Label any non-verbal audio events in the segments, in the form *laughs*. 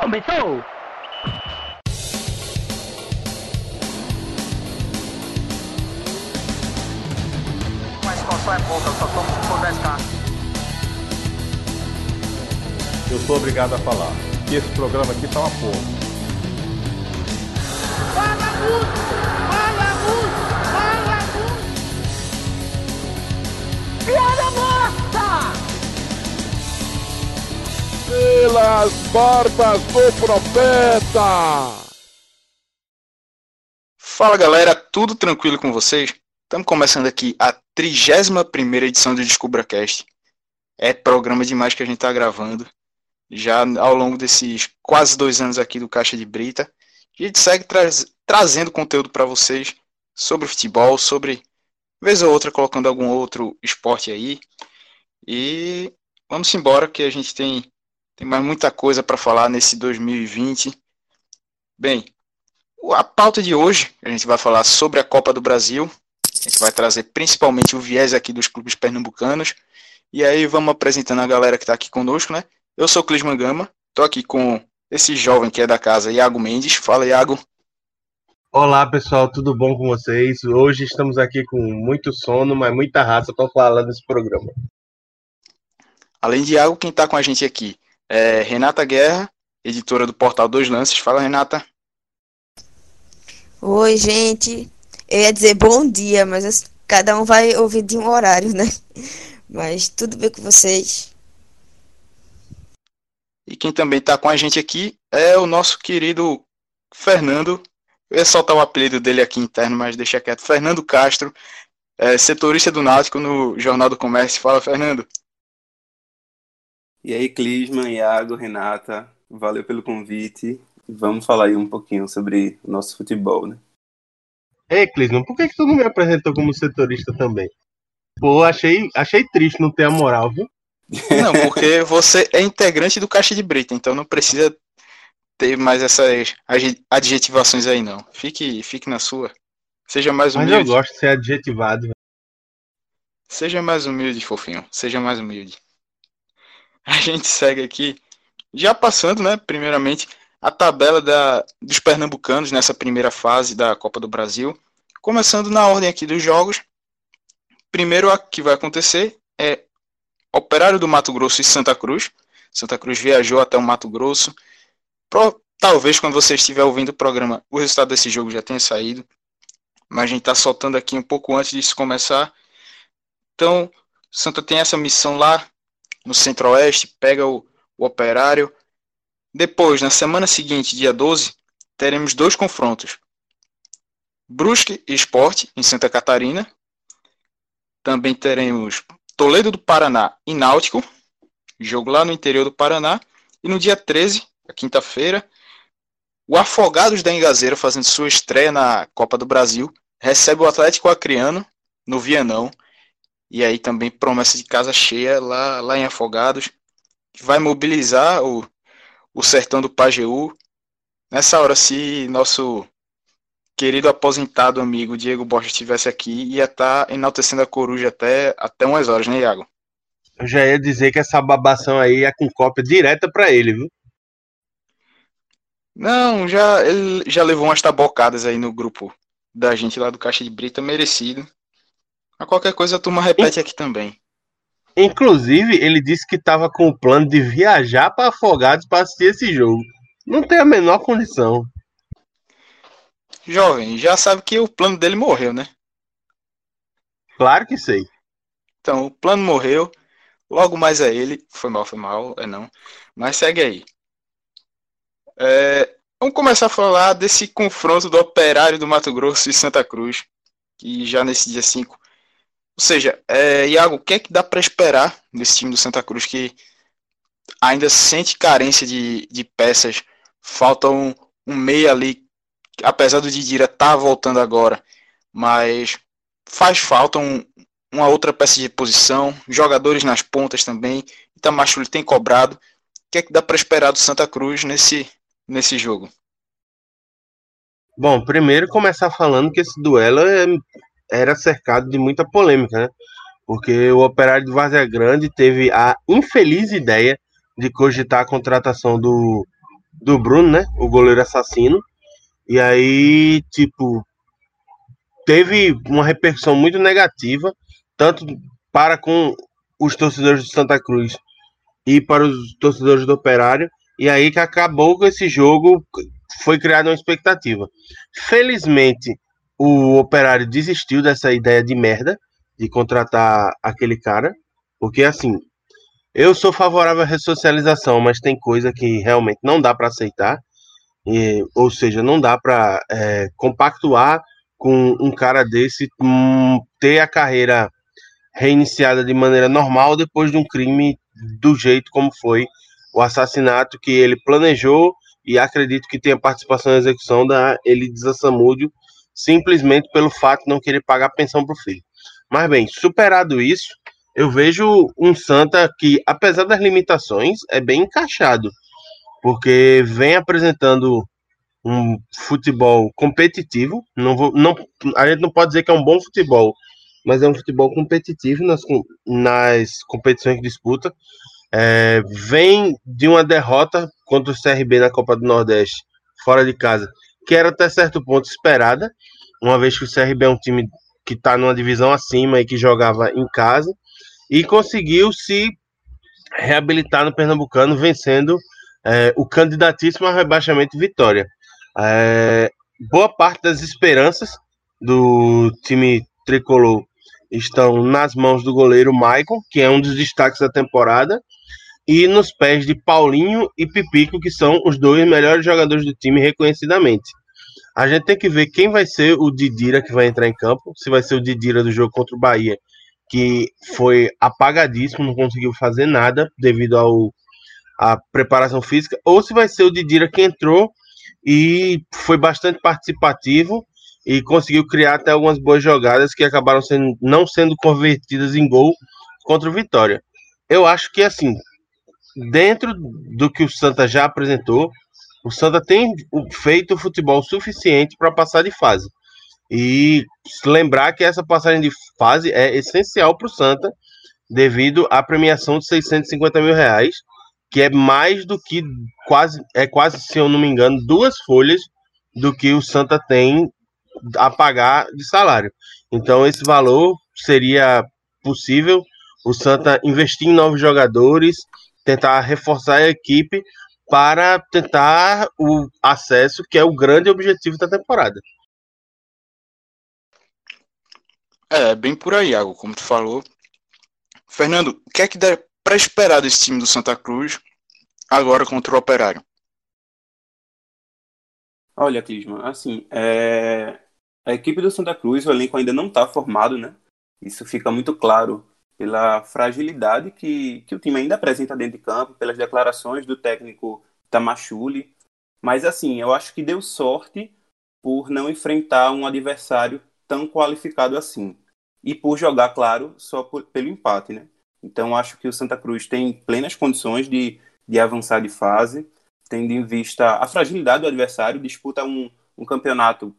Começou! Mas qual é pouca, eu só tomo se for 10k. Eu sou obrigado a falar que esse programa aqui tá uma porra. Fala muito! Pelas barbas do profeta! Fala galera, tudo tranquilo com vocês? Estamos começando aqui a 31 edição do DescubraCast. É programa demais que a gente está gravando. Já ao longo desses quase dois anos aqui do Caixa de Brita. A gente segue tra trazendo conteúdo para vocês sobre futebol, sobre, vez ou outra, colocando algum outro esporte aí. E vamos embora, que a gente tem, tem mais muita coisa para falar nesse 2020. Bem, a pauta de hoje, a gente vai falar sobre a Copa do Brasil. A gente vai trazer principalmente o viés aqui dos clubes pernambucanos. E aí vamos apresentando a galera que está aqui conosco, né? Eu sou o Clisman Gama, estou aqui com esse jovem que é da casa, Iago Mendes. Fala, Iago. Olá, pessoal, tudo bom com vocês? Hoje estamos aqui com muito sono, mas muita raça para falar nesse programa. Além de Iago, quem está com a gente aqui é Renata Guerra, editora do portal Dois Lances. Fala, Renata. Oi, gente. Eu ia dizer bom dia, mas cada um vai ouvir de um horário, né? Mas tudo bem com vocês? E quem também está com a gente aqui é o nosso querido Fernando. Eu ia soltar o apelido dele aqui interno, mas deixa quieto. Fernando Castro, é, setorista do Náutico no Jornal do Comércio. Fala, Fernando. E aí, Clisman, Iago, Renata, valeu pelo convite. Vamos falar aí um pouquinho sobre o nosso futebol, né? Ei, Clisman, por que, que tu não me apresentou como setorista também? Pô, achei, achei triste não ter a moral, viu? *laughs* Não, porque você é integrante do Caixa de Brita, então não precisa ter mais essas adjetivações aí, não. Fique, fique na sua. Seja mais humilde. Mas eu gosto de ser adjetivado. Seja mais humilde, fofinho. Seja mais humilde. *laughs* A gente segue aqui, já passando, né, primeiramente, a tabela da, dos pernambucanos nessa primeira fase da Copa do Brasil. Começando na ordem aqui dos jogos. Primeiro a que vai acontecer é Operário do Mato Grosso e Santa Cruz. Santa Cruz viajou até o Mato Grosso. Pro, talvez quando você estiver ouvindo o programa, o resultado desse jogo já tenha saído. Mas a gente está soltando aqui um pouco antes disso começar. Então, Santa tem essa missão lá no Centro-Oeste, pega o, o Operário. Depois, na semana seguinte, dia 12, teremos dois confrontos. Brusque e Esporte, em Santa Catarina. Também teremos Toledo do Paraná e Náutico, jogo lá no interior do Paraná. E no dia 13, a quinta-feira, o Afogados da Engazeira, fazendo sua estreia na Copa do Brasil, recebe o Atlético Acreano no Vianão. E aí também promessa de casa cheia lá, lá em Afogados, que vai mobilizar o, o sertão do Pajeú. Nessa hora, se nosso querido aposentado amigo Diego Borges estivesse aqui, ia estar tá enaltecendo a coruja até, até umas horas, né, Iago? Eu já ia dizer que essa babação aí é com cópia direta para ele, viu? Não, já ele já levou umas tabocadas aí no grupo da gente lá do Caixa de Brita, merecido. A qualquer coisa a turma repete aqui também. Inclusive, ele disse que estava com o plano de viajar para Afogados para assistir esse jogo. Não tem a menor condição. Jovem, já sabe que o plano dele morreu, né? Claro que sei. Então, o plano morreu. Logo mais é ele. Foi mal, foi mal, é não. Mas segue aí. É, vamos começar a falar desse confronto do Operário do Mato Grosso e Santa Cruz. Que já nesse dia 5. Ou seja, é, Iago, o que é que dá para esperar desse time do Santa Cruz que ainda sente carência de, de peças? Falta um, um meia ali apesar do Didira estar tá voltando agora, mas faz falta um, uma outra peça de posição, jogadores nas pontas também. Itamacho ele tem cobrado. O que é que dá para esperar do Santa Cruz nesse, nesse jogo? Bom, primeiro começar falando que esse duelo é, era cercado de muita polêmica, né? Porque o Operário de Várzea Grande teve a infeliz ideia de cogitar a contratação do do Bruno, né? O goleiro assassino. E aí, tipo, teve uma repercussão muito negativa, tanto para com os torcedores do Santa Cruz e para os torcedores do Operário. E aí que acabou com esse jogo, foi criada uma expectativa. Felizmente, o Operário desistiu dessa ideia de merda de contratar aquele cara, porque assim, eu sou favorável à ressocialização, mas tem coisa que realmente não dá para aceitar, e, ou seja, não dá para é, compactuar com um cara desse hum, ter a carreira reiniciada de maneira normal depois de um crime do jeito como foi o assassinato que ele planejou e acredito que tenha participação na execução da Elisa Samúdio, simplesmente pelo fato de não querer pagar pensão para o filho. Mas bem, superado isso, eu vejo um Santa que, apesar das limitações, é bem encaixado, porque vem apresentando um futebol competitivo. Não vou, não, a gente não pode dizer que é um bom futebol, mas é um futebol competitivo nas, nas competições que disputa. É, vem de uma derrota contra o CRB na Copa do Nordeste, fora de casa, que era até certo ponto esperada, uma vez que o CRB é um time que está numa divisão acima e que jogava em casa, e conseguiu se reabilitar no Pernambucano, vencendo é, o candidatíssimo a rebaixamento Vitória. É, boa parte das esperanças do time tricolor estão nas mãos do goleiro Maicon, que é um dos destaques da temporada, e nos pés de Paulinho e Pipico, que são os dois melhores jogadores do time reconhecidamente. A gente tem que ver quem vai ser o Didira que vai entrar em campo, se vai ser o Didira do jogo contra o Bahia, que foi apagadíssimo, não conseguiu fazer nada devido ao a preparação física, ou se vai ser o Didira que entrou e foi bastante participativo e conseguiu criar até algumas boas jogadas que acabaram sendo, não sendo convertidas em gol contra o Vitória. Eu acho que assim, dentro do que o Santa já apresentou, o Santa tem feito futebol suficiente para passar de fase. E lembrar que essa passagem de fase é essencial para o Santa, devido à premiação de 650 mil reais, que é mais do que quase, é quase, se eu não me engano, duas folhas do que o Santa tem a pagar de salário. Então, esse valor seria possível o Santa investir em novos jogadores, tentar reforçar a equipe para tentar o acesso, que é o grande objetivo da temporada. É, bem por aí, Iago, como tu falou. Fernando, o que é que dá para esperar desse time do Santa Cruz agora contra o Operário? Olha, Clisman, assim, é... a equipe do Santa Cruz, o elenco ainda não está formado, né? Isso fica muito claro pela fragilidade que, que o time ainda apresenta dentro de campo, pelas declarações do técnico Tamachuli. Mas, assim, eu acho que deu sorte por não enfrentar um adversário tão qualificado assim. E por jogar, claro, só por, pelo empate, né? Então, acho que o Santa Cruz tem plenas condições de, de avançar de fase, tendo em vista a fragilidade do adversário, disputa um, um campeonato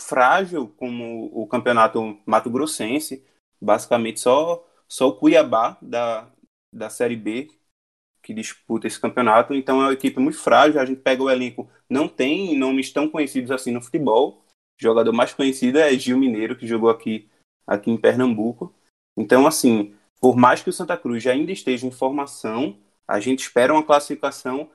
frágil, como o campeonato mato-grossense, basicamente só só o Cuiabá da, da Série B que disputa esse campeonato. Então é uma equipe muito frágil. A gente pega o elenco, não tem nomes tão conhecidos assim no futebol. O jogador mais conhecido é Gil Mineiro, que jogou aqui, aqui em Pernambuco. Então, assim, por mais que o Santa Cruz ainda esteja em formação, a gente espera uma classificação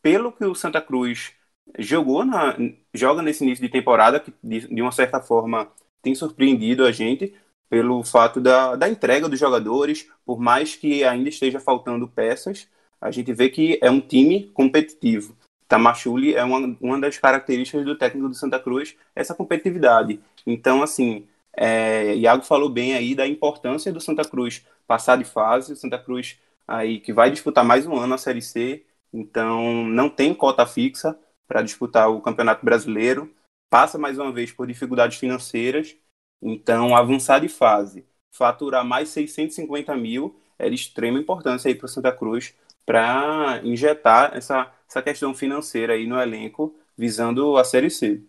pelo que o Santa Cruz jogou na, joga nesse início de temporada, que de, de uma certa forma tem surpreendido a gente, pelo fato da, da entrega dos jogadores, por mais que ainda esteja faltando peças, a gente vê que é um time competitivo. Tamachuli é uma, uma das características do técnico do Santa Cruz, essa competitividade. Então, assim, é, Iago falou bem aí da importância do Santa Cruz passar de fase, o Santa Cruz aí que vai disputar mais um ano a Série C, então não tem cota fixa para disputar o Campeonato Brasileiro, passa mais uma vez por dificuldades financeiras, então, avançar de fase, faturar mais 650 mil era de extrema importância aí para o Santa Cruz para injetar essa, essa questão financeira aí no elenco visando a Série C.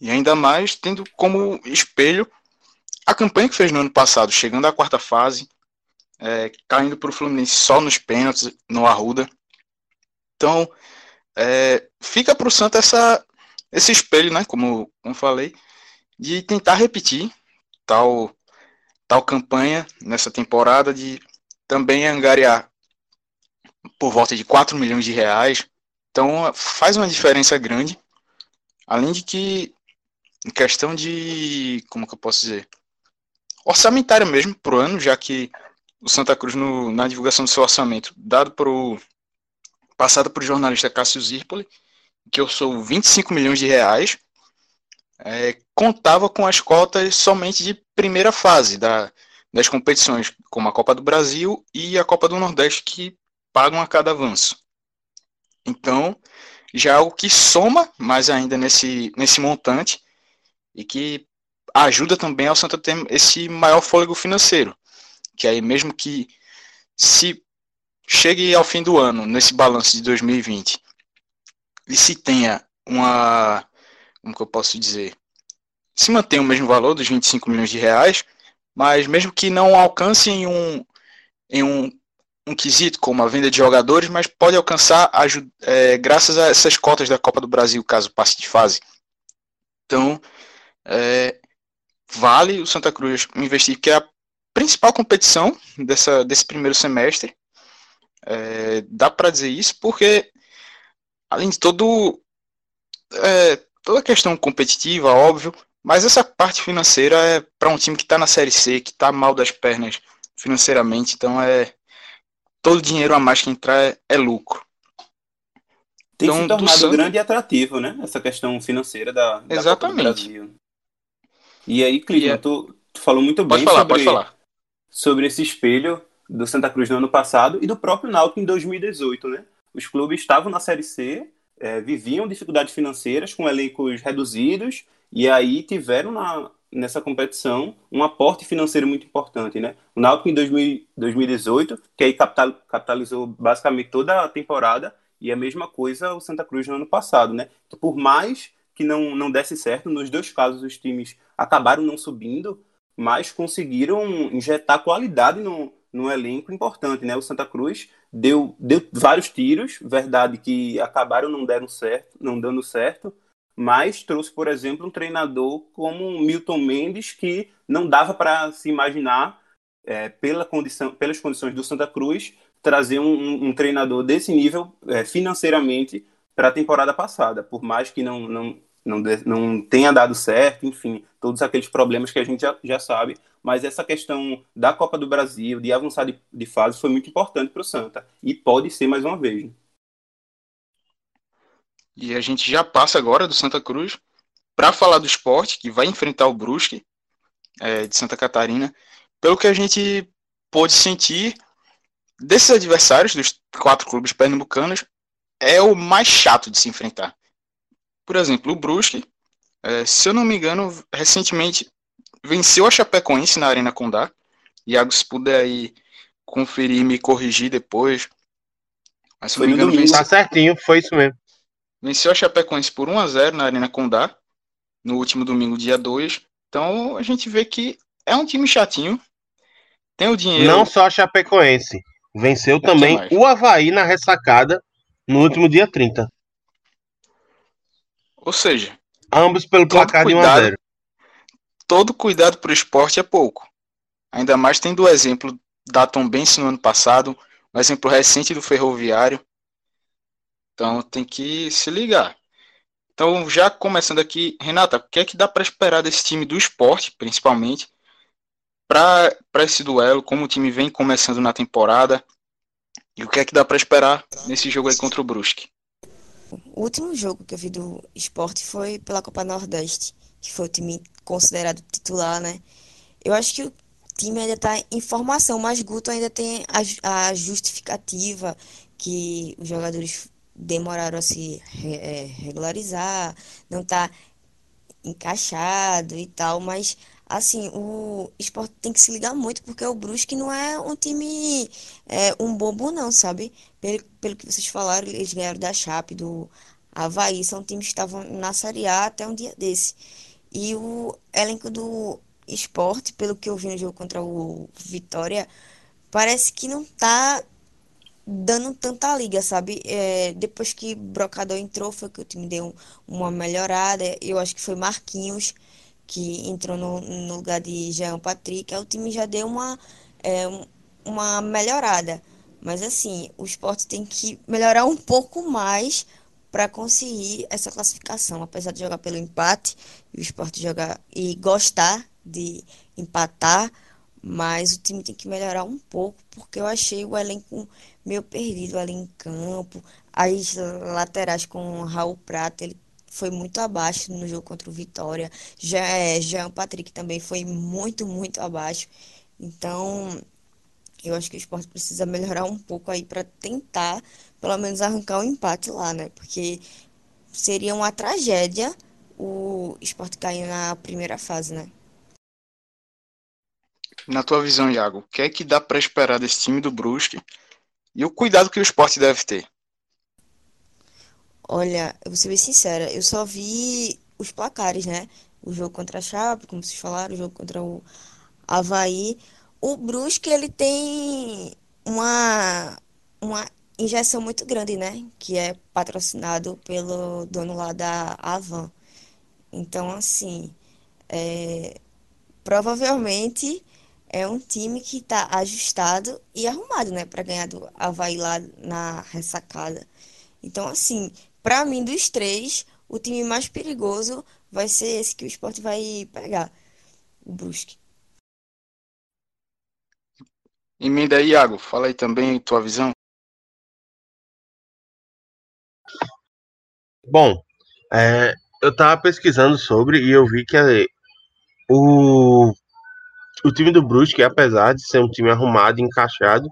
E ainda mais tendo como espelho a campanha que fez no ano passado, chegando à quarta fase, é, caindo para o Fluminense só nos pênaltis, no Arruda. Então, é, fica para o Santa essa, esse espelho, né, como, como falei, de tentar repetir tal, tal campanha nessa temporada, de também angariar por volta de 4 milhões de reais. Então, faz uma diferença grande. Além de que, em questão de, como que eu posso dizer, orçamentária mesmo para o ano, já que o Santa Cruz, no, na divulgação do seu orçamento, dado pro, passado para o jornalista Cássio Zirpoli, que eu sou 25 milhões de reais, é, contava com as cotas somente de primeira fase da, das competições, como a Copa do Brasil e a Copa do Nordeste, que pagam a cada avanço. Então, já é algo que soma mais ainda nesse, nesse montante e que ajuda também ao Santa ter esse maior fôlego financeiro. Que aí, mesmo que se chegue ao fim do ano, nesse balanço de 2020, e se tenha uma. Como que eu posso dizer? Se mantém o mesmo valor dos 25 milhões de reais, mas mesmo que não alcance em um, em um, um quesito como a venda de jogadores, mas pode alcançar é, graças a essas cotas da Copa do Brasil, caso passe de fase. Então, é, vale o Santa Cruz investir, que é a principal competição dessa, desse primeiro semestre. É, dá para dizer isso porque, além de todo, é, toda a questão competitiva, óbvio, mas essa parte financeira é para um time que está na Série C, que está mal das pernas financeiramente, então é todo dinheiro a mais que entrar é, é lucro. Tem então, se tornado Santa... grande e atrativo, né? Essa questão financeira da, da Exatamente. Brasil. E aí, Clisman, é... tu, tu, falou muito bem falar, sobre, sobre esse espelho do Santa Cruz no ano passado e do próprio Náutico em 2018, né? Os clubes estavam na Série C, é, viviam dificuldades financeiras com elencos reduzidos e aí tiveram na, nessa competição um aporte financeiro muito importante, né? O Náutico em 2000, 2018, que aí capital, capitalizou basicamente toda a temporada e a mesma coisa o Santa Cruz no ano passado, né? Por mais que não, não desse certo, nos dois casos os times acabaram não subindo, mas conseguiram injetar qualidade no, no elenco importante, né? O Santa Cruz deu, deu vários tiros, verdade que acabaram não deram certo, não dando certo, mas trouxe, por exemplo, um treinador como Milton Mendes que não dava para se imaginar é, pela condição, pelas condições do Santa Cruz trazer um, um, treinador desse nível é, financeiramente para a temporada passada, por mais que não, não, não, não tenha dado certo, enfim, todos aqueles problemas que a gente já, já sabe, mas essa questão da Copa do Brasil, de avançar de, de fase, foi muito importante para o Santa, e pode ser mais uma vez. E a gente já passa agora do Santa Cruz para falar do esporte, que vai enfrentar o Brusque é, de Santa Catarina. Pelo que a gente pôde sentir desses adversários, dos quatro clubes pernambucanos, é o mais chato de se enfrentar. Por exemplo, o Brusque, é, se eu não me engano, recentemente venceu a Chapecoense na Arena Condá. Iago, se puder aí conferir e me corrigir depois. Mas se foi no domingo. Tá certinho, foi isso mesmo. Venceu a Chapecoense por 1 a 0 na Arena Condá, no último domingo, dia 2. Então a gente vê que é um time chatinho. Tem o dinheiro. Não só a Chapecoense. Venceu também o Havaí na ressacada no último dia 30. Ou seja, ambos pelo placar cuidado, de 1 a 0. Todo cuidado para o esporte é pouco. Ainda mais tendo o exemplo da Tombense no ano passado, um exemplo recente do Ferroviário. Então tem que se ligar. Então, já começando aqui, Renata, o que é que dá para esperar desse time do esporte, principalmente, para esse duelo, como o time vem começando na temporada, e o que é que dá para esperar nesse jogo aí contra o Brusque? O último jogo que eu vi do esporte foi pela Copa Nordeste, que foi o time considerado titular, né? Eu acho que o time ainda está em formação, mas Guto ainda tem a, a justificativa que os jogadores demoraram a se é, regularizar, não está encaixado e tal, mas assim, o esporte tem que se ligar muito, porque o Brusque não é um time, é, um bobo não, sabe? Pelo, pelo que vocês falaram, eles ganharam da Chape, do Havaí, são times que estavam na Série A até um dia desse. E o elenco do esporte, pelo que eu vi no jogo contra o Vitória, parece que não tá dando tanta liga, sabe? É, depois que Brocador entrou, foi que o time deu uma melhorada. Eu acho que foi Marquinhos que entrou no, no lugar de Jean Patrick. Aí o time já deu uma, é, um- uma melhorada. Mas assim, o esporte tem que melhorar um pouco mais para conseguir essa classificação. Apesar de jogar pelo empate, e o esporte jogar e gostar de empatar, mas o time tem que melhorar um pouco, porque eu achei o elenco meio perdido ali em campo. As laterais com o Raul Prata, ele foi muito abaixo no jogo contra o Vitória. Já é, Jean Patrick também foi muito, muito abaixo. Então, eu acho que o esporte precisa melhorar um pouco aí para tentar, pelo menos, arrancar o empate lá, né? Porque seria uma tragédia o esporte cair na primeira fase, né? Na tua visão, Iago, o que é que dá pra esperar desse time do Brusque e o cuidado que o esporte deve ter? Olha, eu vou ser bem sincera, eu só vi os placares, né? O jogo contra a Chape, como vocês falaram, o jogo contra o Avaí. O Brusque, ele tem uma, uma injeção muito grande, né? Que é patrocinado pelo dono lá da Avan. Então, assim, é, provavelmente é um time que tá ajustado e arrumado, né? Pra ganhar do Avaí lá na ressacada. Então, assim, pra mim, dos três, o time mais perigoso vai ser esse que o Sport vai pegar, o Brusque. Emenda aí, Iago, fala aí também tua visão. Bom, é, eu tava pesquisando sobre e eu vi que o, o time do Brusque, apesar de ser um time arrumado e encaixado,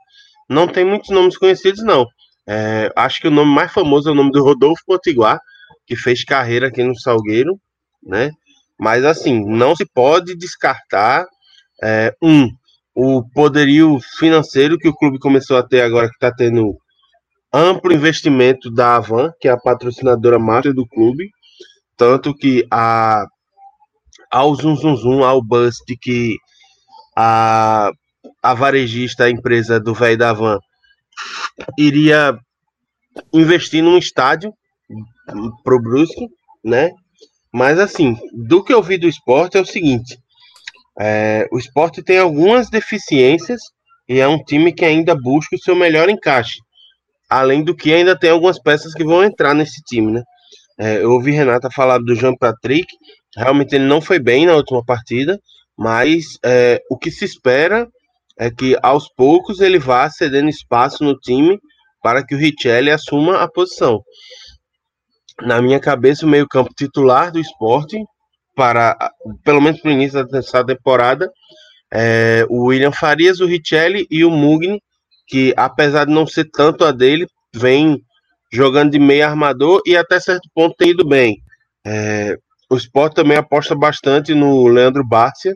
não tem muitos nomes conhecidos, não. É, acho que o nome mais famoso é o nome do Rodolfo Potiguar, que fez carreira aqui no Salgueiro, né? Mas assim, não se pode descartar é, um o poderio financeiro que o clube começou a ter agora que está tendo amplo investimento da Avan, que é a patrocinadora master do clube, tanto que a ao zum zum zum, ao de que a, a varejista, a empresa do velho da Van, iria investir num estádio pro Brusque, né? Mas assim, do que eu vi do esporte é o seguinte: é, o esporte tem algumas deficiências e é um time que ainda busca o seu melhor encaixe. Além do que ainda tem algumas peças que vão entrar nesse time, né? É, eu ouvi Renata falar do Jean Patrick, realmente ele não foi bem na última partida, mas é, o que se espera é que aos poucos ele vá cedendo espaço no time para que o Richelli assuma a posição. Na minha cabeça, o meio-campo titular do esporte, para pelo menos para o início dessa temporada, é o William Farias, o Richelli e o Mugni, que apesar de não ser tanto a dele, vem jogando de meio armador e até certo ponto tem ido bem. É, o Sport também aposta bastante no Leandro Bárcia,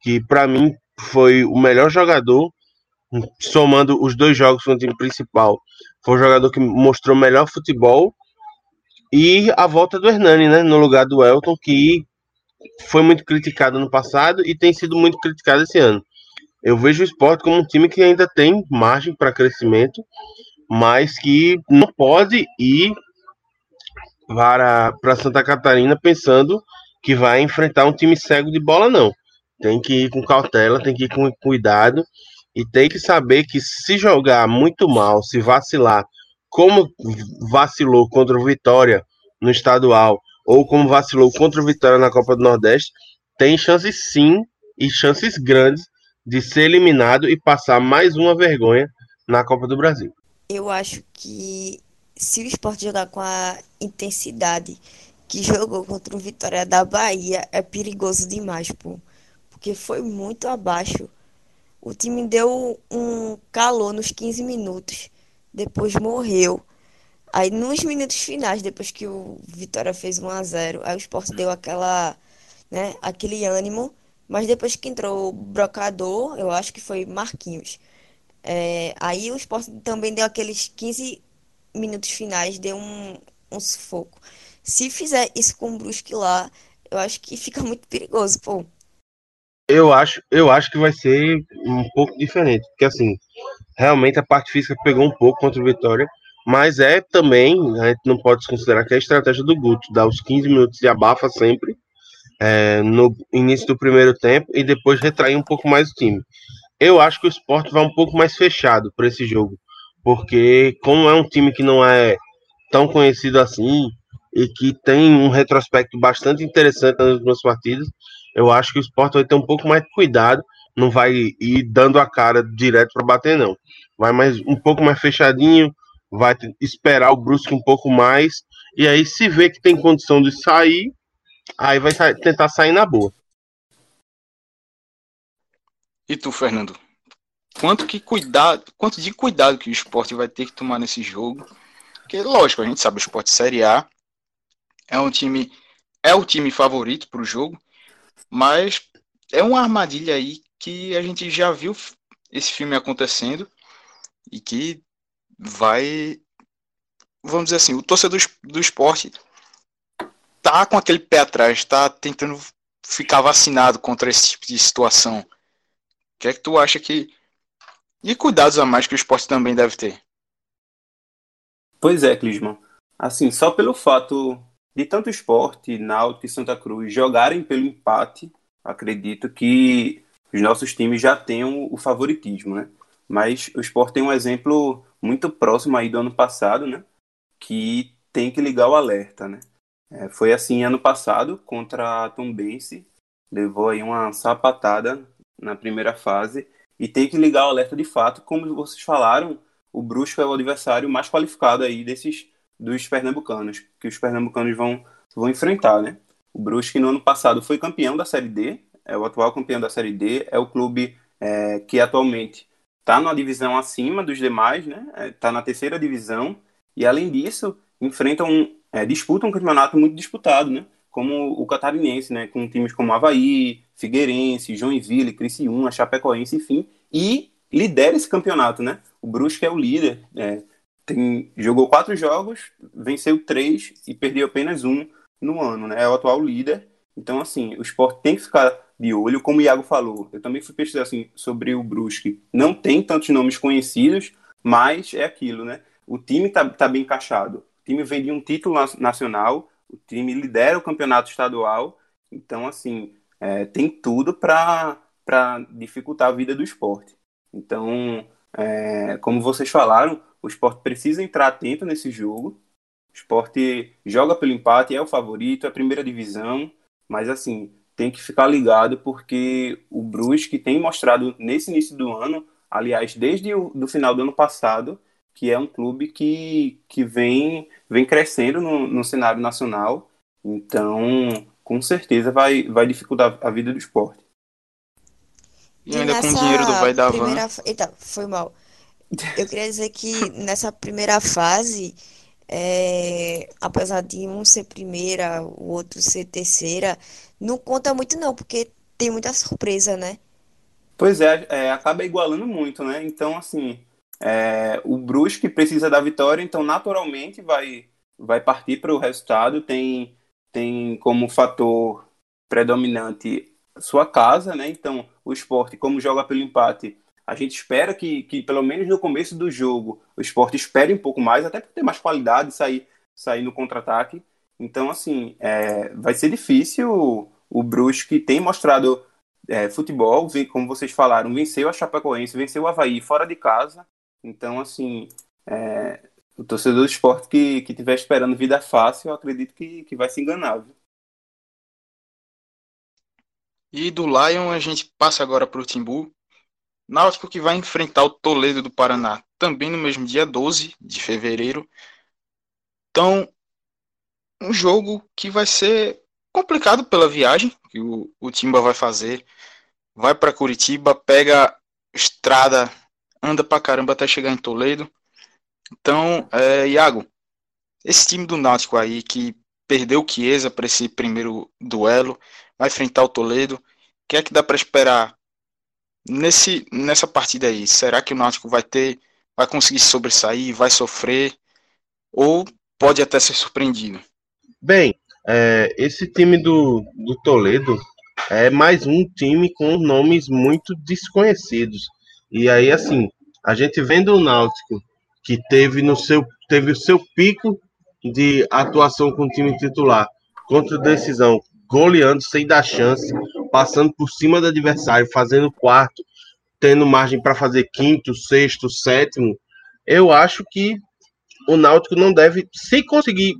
que para mim foi o melhor jogador, somando os dois jogos com o time principal. Foi o jogador que mostrou melhor futebol. E a volta do Hernani, né, no lugar do Elton, que foi muito criticado no passado e tem sido muito criticado esse ano. Eu vejo o Sport como um time que ainda tem margem para crescimento, mas que não pode ir para, para Santa Catarina pensando que vai enfrentar um time cego de bola, não. Tem que ir com cautela, tem que ir com cuidado e tem que saber que se jogar muito mal, se vacilar, como vacilou contra o Vitória no estadual, ou como vacilou contra o Vitória na Copa do Nordeste, tem chances sim e chances grandes de ser eliminado e passar mais uma vergonha na Copa do Brasil. Eu acho que se o esporte jogar com a intensidade que jogou contra o Vitória da Bahia, é perigoso demais, pô. Porque foi muito abaixo. O time deu um calor nos 15 minutos, depois morreu. Aí nos minutos finais, depois que o Vitória fez 1 a 0, aí o Sport deu aquela, né, aquele ânimo, mas depois que entrou o brocador, eu acho que foi Marquinhos. É, aí o Sport também deu aqueles 15 minutos finais, deu um, um sufoco. Se fizer isso com o Brusque lá, eu acho que fica muito perigoso, pô. Eu acho, eu acho que vai ser um pouco diferente, porque assim, realmente a parte física pegou um pouco contra o Vitória, mas é também, a gente não pode desconsiderar que é a estratégia do Guto, dar os 15 minutos de abafa sempre é, no início do primeiro tempo e depois retrair um pouco mais o time. Eu acho que o esporte vai um pouco mais fechado para esse jogo, porque como é um time que não é tão conhecido assim e que tem um retrospecto bastante interessante nas últimas partidas, eu acho que o esporte vai ter um pouco mais de cuidado, não vai ir dando a cara direto para bater, não. Vai mais um pouco mais fechadinho, vai esperar o Brusque um pouco mais, e aí se vê que tem condição de sair, aí vai tentar sair na boa. E tu, Fernando? Quanto que cuidado, quanto de cuidado que o esporte vai ter que tomar nesse jogo? Porque, lógico, a gente sabe o esporte Série A é um time, é o time favorito para o jogo, mas é uma armadilha aí que a gente já viu esse filme acontecendo e que vai. Vamos dizer assim, o torcedor do esporte tá com aquele pé atrás, tá tentando ficar vacinado contra esse tipo de situação. O que é que tu acha que. E cuidados a mais que o esporte também deve ter? Pois é, Clisman. Assim, só pelo fato de tanto esporte, Náutico e Santa Cruz jogarem pelo empate, acredito que os nossos times já tenham o favoritismo, né? Mas o esporte tem um exemplo muito próximo aí do ano passado, né? Que tem que ligar o alerta, né? É, foi assim ano passado contra a Tom Bense, levou aí uma sapatada na primeira fase e tem que ligar o alerta de fato, como vocês falaram, o Brusco é o adversário mais qualificado aí desses dos pernambucanos, que os pernambucanos vão, vão enfrentar, né? O Brusque no ano passado foi campeão da Série D, é o atual campeão da Série D, é o clube é, que atualmente está numa divisão acima dos demais, né? Está é, na terceira divisão e além disso enfrentam é, disputam um campeonato muito disputado, né? Como o catarinense, né? Com times como Havaí, Figueirense, Joinville, Criciúma, Chapecoense, enfim, e lidera esse campeonato, né? O Brusque é o líder, é, tem, jogou quatro jogos, venceu três e perdeu apenas um no ano, né? É o atual líder. Então, assim, o esporte tem que ficar de olho, como o Iago falou. Eu também fui pesquisar assim, sobre o Brusque. Não tem tantos nomes conhecidos, mas é aquilo, né? O time tá, tá bem encaixado. O time vem de um título nacional, o time lidera o campeonato estadual. Então, assim, é, tem tudo para dificultar a vida do esporte. Então, é, como vocês falaram, o esporte precisa entrar atento nesse jogo. O esporte joga pelo empate, é o favorito, é a primeira divisão, mas assim, tem que ficar ligado porque o Brusque tem mostrado nesse início do ano, aliás, desde o do final do ano passado, que é um clube que, que vem, vem crescendo no, no cenário nacional. Então, com certeza vai, vai dificultar a vida do esporte. E ainda com o dinheiro do Vai dar primeira... Eita, foi mal. Eu queria dizer que nessa primeira fase, é, apesar de um ser primeira, o outro ser terceira, não conta muito não, porque tem muita surpresa, né? Pois é, é acaba igualando muito, né? Então, assim, é, o Brusque precisa da vitória, então naturalmente vai, vai partir para o resultado. Tem, tem como fator predominante sua casa, né? Então, o esporte, como joga pelo empate, a gente espera que, que, pelo menos no começo do jogo, o esporte espere um pouco mais, até para ter mais qualidade, sair, sair no contra-ataque. Então, assim, é, vai ser difícil. O, o Brusque tem mostrado é, futebol, como vocês falaram, venceu a Chapecoense, venceu o Havaí fora de casa. Então, assim, é, o torcedor do esporte que, que tiver esperando vida fácil, eu acredito que, que vai se enganar. Viu? E do Lion a gente passa agora para o Timbu. Náutico que vai enfrentar o Toledo do Paraná também no mesmo dia 12 de fevereiro. Então, um jogo que vai ser complicado pela viagem que o, o Timba vai fazer. Vai para Curitiba, pega estrada, anda para caramba até chegar em Toledo. Então, é, Iago, esse time do Náutico aí que perdeu o Chiesa para esse primeiro duelo, vai enfrentar o Toledo. O que é que dá para esperar nesse, nessa partida aí, será que o Náutico vai ter, vai conseguir sobressair, vai sofrer, ou pode até ser surpreendido? Bem, é, esse time do, do Toledo é mais um time com nomes muito desconhecidos. E aí, assim, a gente vendo o Náutico, que teve no seu teve o seu pico de atuação com o time titular contra decisão, goleando sem dar chance, passando por cima do adversário, fazendo quarto, tendo margem para fazer quinto, sexto, sétimo. Eu acho que o Náutico não deve, se conseguir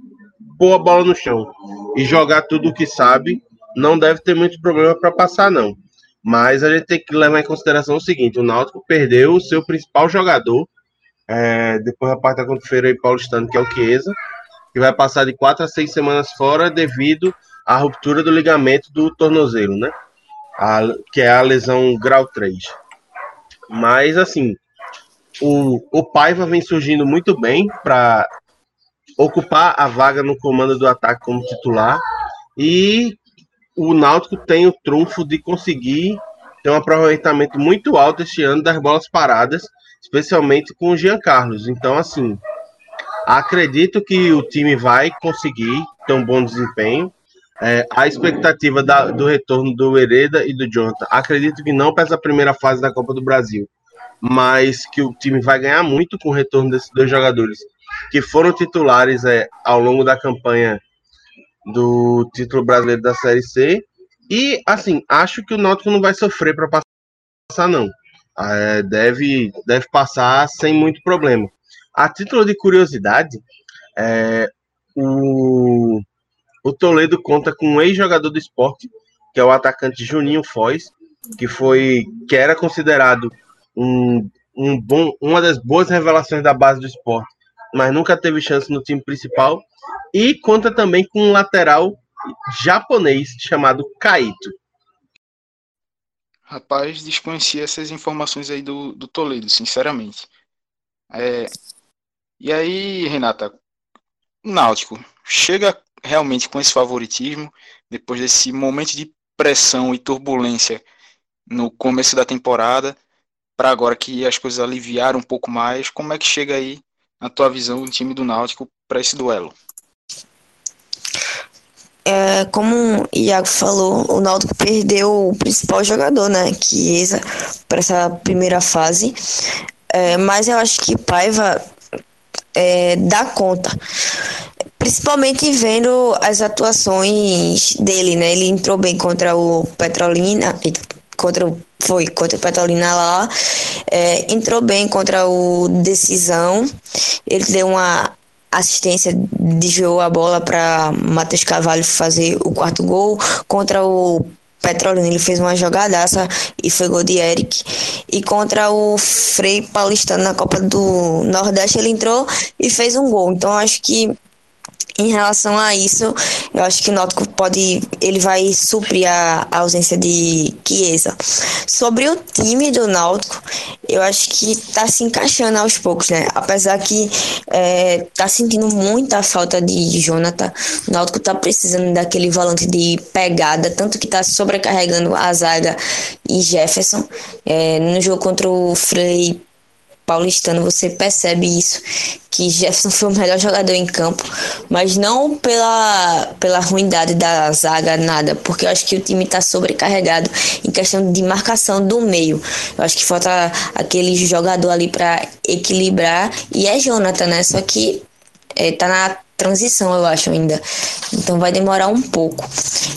pôr a bola no chão e jogar tudo o que sabe, não deve ter muito problema para passar, não. Mas a gente tem que levar em consideração o seguinte: o Náutico perdeu o seu principal jogador, é, depois da parte da contra-feira paulistano, que é o Chiesa, que vai passar de quatro a seis semanas fora devido à ruptura do ligamento do tornozelo, né? A, que é a lesão grau 3. Mas, assim, o, o Paiva vem surgindo muito bem para ocupar a vaga no comando do ataque como titular. E o Náutico tem o trunfo de conseguir ter um aproveitamento muito alto este ano das bolas paradas, especialmente com o Jean Carlos. Então, assim, acredito que o time vai conseguir ter um bom desempenho. É, a expectativa da, do retorno do Hereda e do Jonathan, acredito que não para essa primeira fase da Copa do Brasil, mas que o time vai ganhar muito com o retorno desses dois jogadores que foram titulares é, ao longo da campanha do título brasileiro da Série C. E, assim, acho que o Náutico não vai sofrer para passar, não. É, deve, deve passar sem muito problema. A título de curiosidade, é, o, o Toledo conta com um ex-jogador do esporte, que é o atacante Juninho Foz, que foi que era considerado um, um bom, uma das boas revelações da base do esporte mas nunca teve chance no time principal. E conta também com um lateral japonês chamado Kaito. Rapaz, desconhecia essas informações aí do, do Toledo, sinceramente. É, e aí, Renata, o Náutico chega realmente com esse favoritismo depois desse momento de pressão e turbulência no começo da temporada, para agora que as coisas aliviaram um pouco mais, como é que chega aí na tua visão, o time do Náutico para esse duelo? É, como o Iago falou, o Náutico perdeu o principal jogador, né? Chiesa, para essa primeira fase. É, mas eu acho que Paiva é, dá conta. Principalmente vendo as atuações dele, né? Ele entrou bem contra o Petrolina, contra o foi contra a Petrolina lá, é, entrou bem contra o Decisão, ele deu uma assistência, desviou a bola para Matheus Carvalho fazer o quarto gol, contra o Petrolina ele fez uma jogadaça e foi gol de Eric. E contra o Frei Paulistano na Copa do Nordeste ele entrou e fez um gol. Então acho que em relação a isso, eu acho que o Náutico pode, ele vai suprir a, a ausência de Chiesa. Sobre o time do Náutico, eu acho que tá se encaixando aos poucos, né? Apesar que é, tá sentindo muita falta de Jonathan, o Náutico tá precisando daquele volante de pegada, tanto que tá sobrecarregando a zaga e Jefferson. É, no jogo contra o Frei paulistano, você percebe isso, que Jefferson foi o melhor jogador em campo, mas não pela, pela ruindade da zaga, nada, porque eu acho que o time está sobrecarregado em questão de marcação do meio. Eu acho que falta aquele jogador ali para equilibrar, e é Jonathan, né? Só que é, tá na transição, eu acho ainda. Então vai demorar um pouco.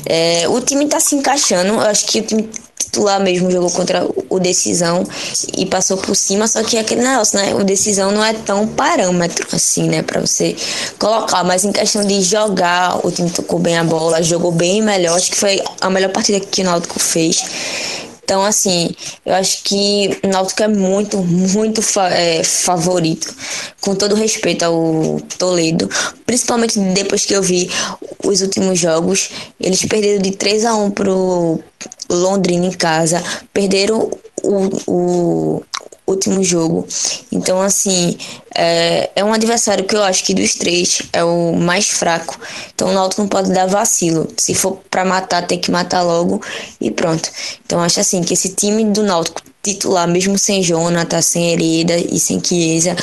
É, o time tá se encaixando. Eu acho que o time titular mesmo jogou contra o Decisão e passou por cima, só que aquele negócio, né? O Decisão não é tão parâmetro assim, né? Pra você colocar, mas em questão de jogar, o time tocou bem a bola, jogou bem melhor. Acho que foi a melhor partida que o Náutico fez. Então, assim, eu acho que o Náutico é muito, muito fa é, favorito. Com todo respeito ao Toledo. Principalmente depois que eu vi os últimos jogos. Eles perderam de 3 a 1 pro Londrina em casa. Perderam o, o último jogo. Então, assim, é, é um adversário que eu acho que dos três é o mais fraco. Então, o Náutico não pode dar vacilo. Se for para matar, tem que matar logo e pronto. Então, acho assim que esse time do Náutico titular, mesmo sem Jonathan, sem Hereda e sem Chiesa,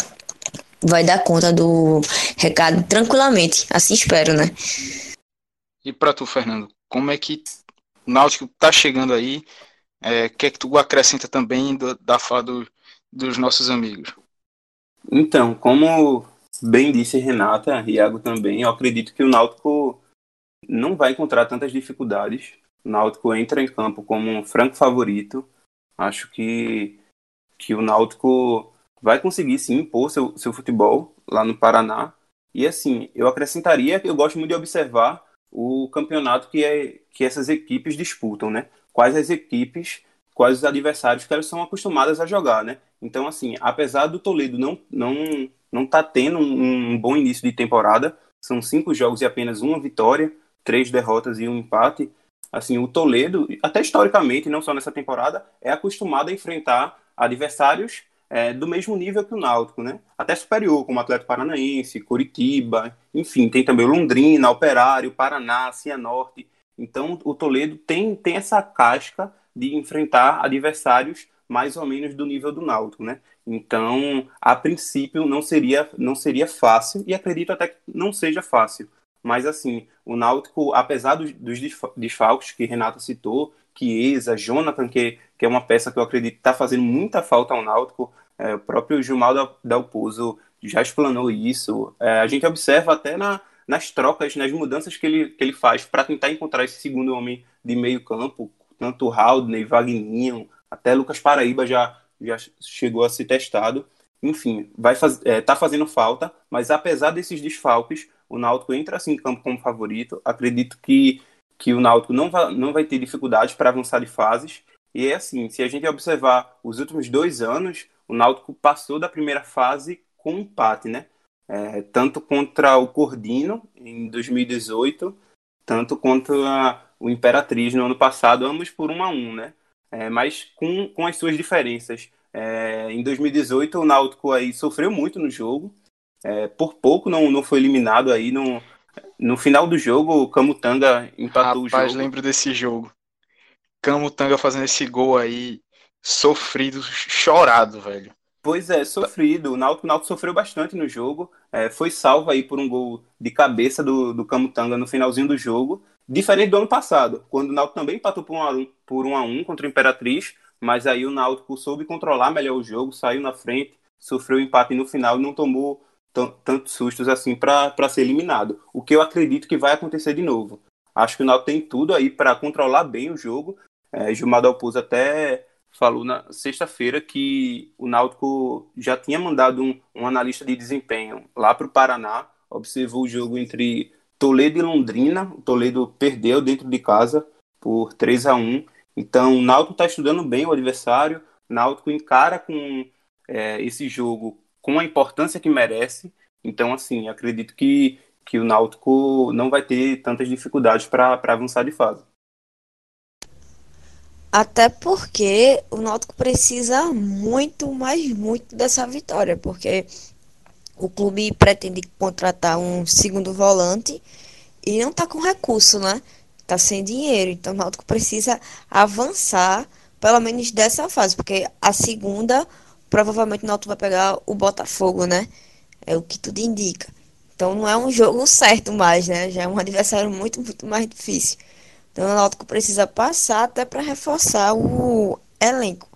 vai dar conta do recado tranquilamente. Assim espero, né? E para tu, Fernando, como é que O Náutico tá chegando aí. É, que é que tu acrescenta também da fala do, dos nossos amigos? Então, como bem disse Renata, Iago também, eu acredito que o Náutico não vai encontrar tantas dificuldades. O Náutico entra em campo como um franco favorito. Acho que, que o Náutico vai conseguir sim impor seu, seu futebol lá no Paraná. E assim, eu acrescentaria que eu gosto muito de observar o campeonato que, é, que essas equipes disputam, né? Quais as equipes, quais os adversários que elas são acostumadas a jogar, né? Então, assim, apesar do Toledo não não não tá tendo um, um bom início de temporada, são cinco jogos e apenas uma vitória, três derrotas e um empate. Assim, o Toledo, até historicamente, não só nessa temporada, é acostumado a enfrentar adversários é, do mesmo nível que o Náutico, né? Até superior, como Atlético Paranaense, Curitiba, enfim, tem também o Londrina, Operário, Paraná, Cianorte. Então, o Toledo tem, tem essa casca de enfrentar adversários mais ou menos do nível do Náutico, né? Então, a princípio, não seria, não seria fácil, e acredito até que não seja fácil. Mas, assim, o Náutico, apesar dos, dos desfalques que Renata citou, Chiesa, Jonathan, que, que é uma peça que eu acredito está fazendo muita falta ao Náutico. É, o próprio Gilmar Dalpozo já explanou isso. É, a gente observa até na, nas trocas, nas mudanças que ele, que ele faz para tentar encontrar esse segundo homem de meio campo, tanto Haldney, Vagninho, até Lucas Paraíba já, já chegou a ser testado. Enfim, vai faz, é, tá fazendo falta, mas apesar desses desfalques, o Náutico entra assim em campo como favorito. Acredito que que o Náutico não vai, não vai ter dificuldade para avançar de fases. E é assim, se a gente observar os últimos dois anos, o Náutico passou da primeira fase com empate, né? É, tanto contra o Cordino em 2018, tanto contra o Imperatriz no ano passado, ambos por 1 a 1 né? É, mas com, com as suas diferenças. É, em 2018 o Náutico aí sofreu muito no jogo, é, por pouco não, não foi eliminado aí, não, no final do jogo, o Camutanga empatou Rapaz, o jogo. Rapaz, lembro desse jogo. Camutanga fazendo esse gol aí, sofrido, chorado, velho. Pois é, sofrido. O Náutico, o Náutico sofreu bastante no jogo. É, foi salvo aí por um gol de cabeça do, do Camutanga no finalzinho do jogo. Diferente do ano passado, quando o Náutico também empatou por 1 a 1, por 1 a 1 contra o Imperatriz, mas aí o Náutico soube controlar melhor o jogo, saiu na frente, sofreu empate no final e não tomou tantos sustos assim para ser eliminado. O que eu acredito que vai acontecer de novo. Acho que o Náutico tem tudo aí para controlar bem o jogo. É, Gilmar Dalpozo até falou na sexta-feira que o Náutico já tinha mandado um, um analista de desempenho lá para o Paraná, observou o jogo entre Toledo e Londrina. O Toledo perdeu dentro de casa por 3 a 1 Então o Náutico está estudando bem o adversário. O Náutico encara com é, esse jogo com a importância que merece. Então, assim, acredito que, que o Náutico não vai ter tantas dificuldades para avançar de fase. Até porque o Náutico precisa muito, mas muito dessa vitória, porque o clube pretende contratar um segundo volante e não está com recurso, né? Está sem dinheiro, então o Náutico precisa avançar, pelo menos dessa fase, porque a segunda provavelmente o Náutico vai pegar o Botafogo, né? É o que tudo indica. Então não é um jogo certo mais, né? Já é um adversário muito, muito mais difícil. Então o Náutico precisa passar até para reforçar o elenco.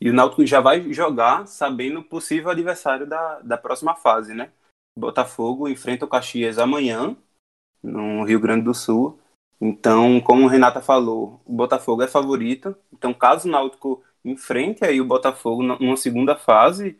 E o Náutico já vai jogar sabendo o possível adversário da, da próxima fase, né? Botafogo enfrenta o Caxias amanhã, no Rio Grande do Sul. Então, como o Renata falou, o Botafogo é favorito. Então, caso o Náutico enfrente aí o Botafogo numa segunda fase,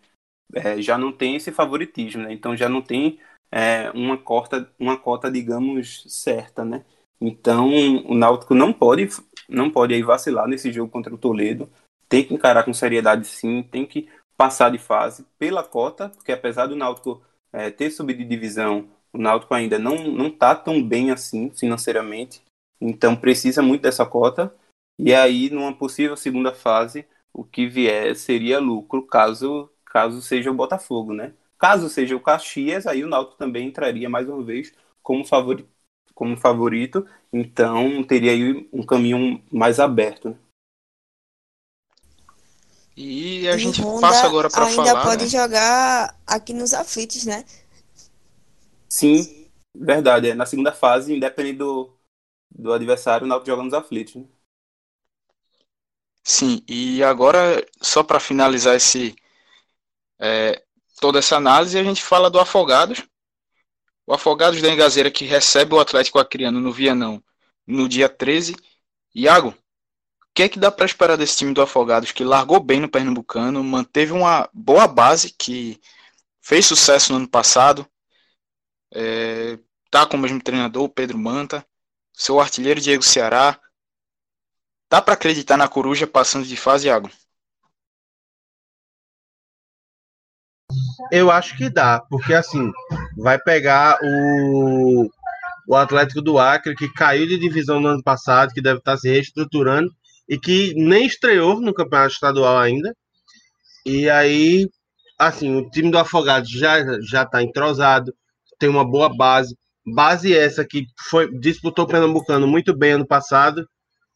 é, já não tem esse favoritismo, né? Então já não tem é, uma cota, uma cota, digamos, certa, né? Então o Náutico não pode, não pode aí vacilar nesse jogo contra o Toledo. Tem que encarar com seriedade, sim. Tem que passar de fase pela cota, porque apesar do Náutico é, ter subido de divisão, o Náutico ainda não não está tão bem assim financeiramente. Então precisa muito dessa cota. E aí, numa possível segunda fase, o que vier seria lucro, caso, caso seja o Botafogo, né? Caso seja o Caxias, aí o Náutico também entraria mais uma vez como favorito, como favorito então teria aí um caminho mais aberto. Né? E a e gente Honda passa agora para falar. Ainda pode né? jogar aqui nos aflitos, né? Sim, verdade. É. Na segunda fase, independente do, do adversário, o Náutico joga nos aflitos. Né? Sim, e agora, só para finalizar esse, é, toda essa análise, a gente fala do Afogados. O Afogados da Engazeira que recebe o Atlético Acreano no Vianão no dia 13. Iago, que é que dá para esperar desse time do Afogados que largou bem no Pernambucano, manteve uma boa base que fez sucesso no ano passado, é, tá com o mesmo treinador, Pedro Manta, seu artilheiro Diego Ceará. Dá para acreditar na Coruja passando de fase, Iago? Eu acho que dá, porque assim, vai pegar o, o Atlético do Acre, que caiu de divisão no ano passado, que deve estar se reestruturando e que nem estreou no campeonato estadual ainda. E aí, assim, o time do Afogados já já está entrosado, tem uma boa base. Base essa que foi disputou o Pernambucano muito bem ano passado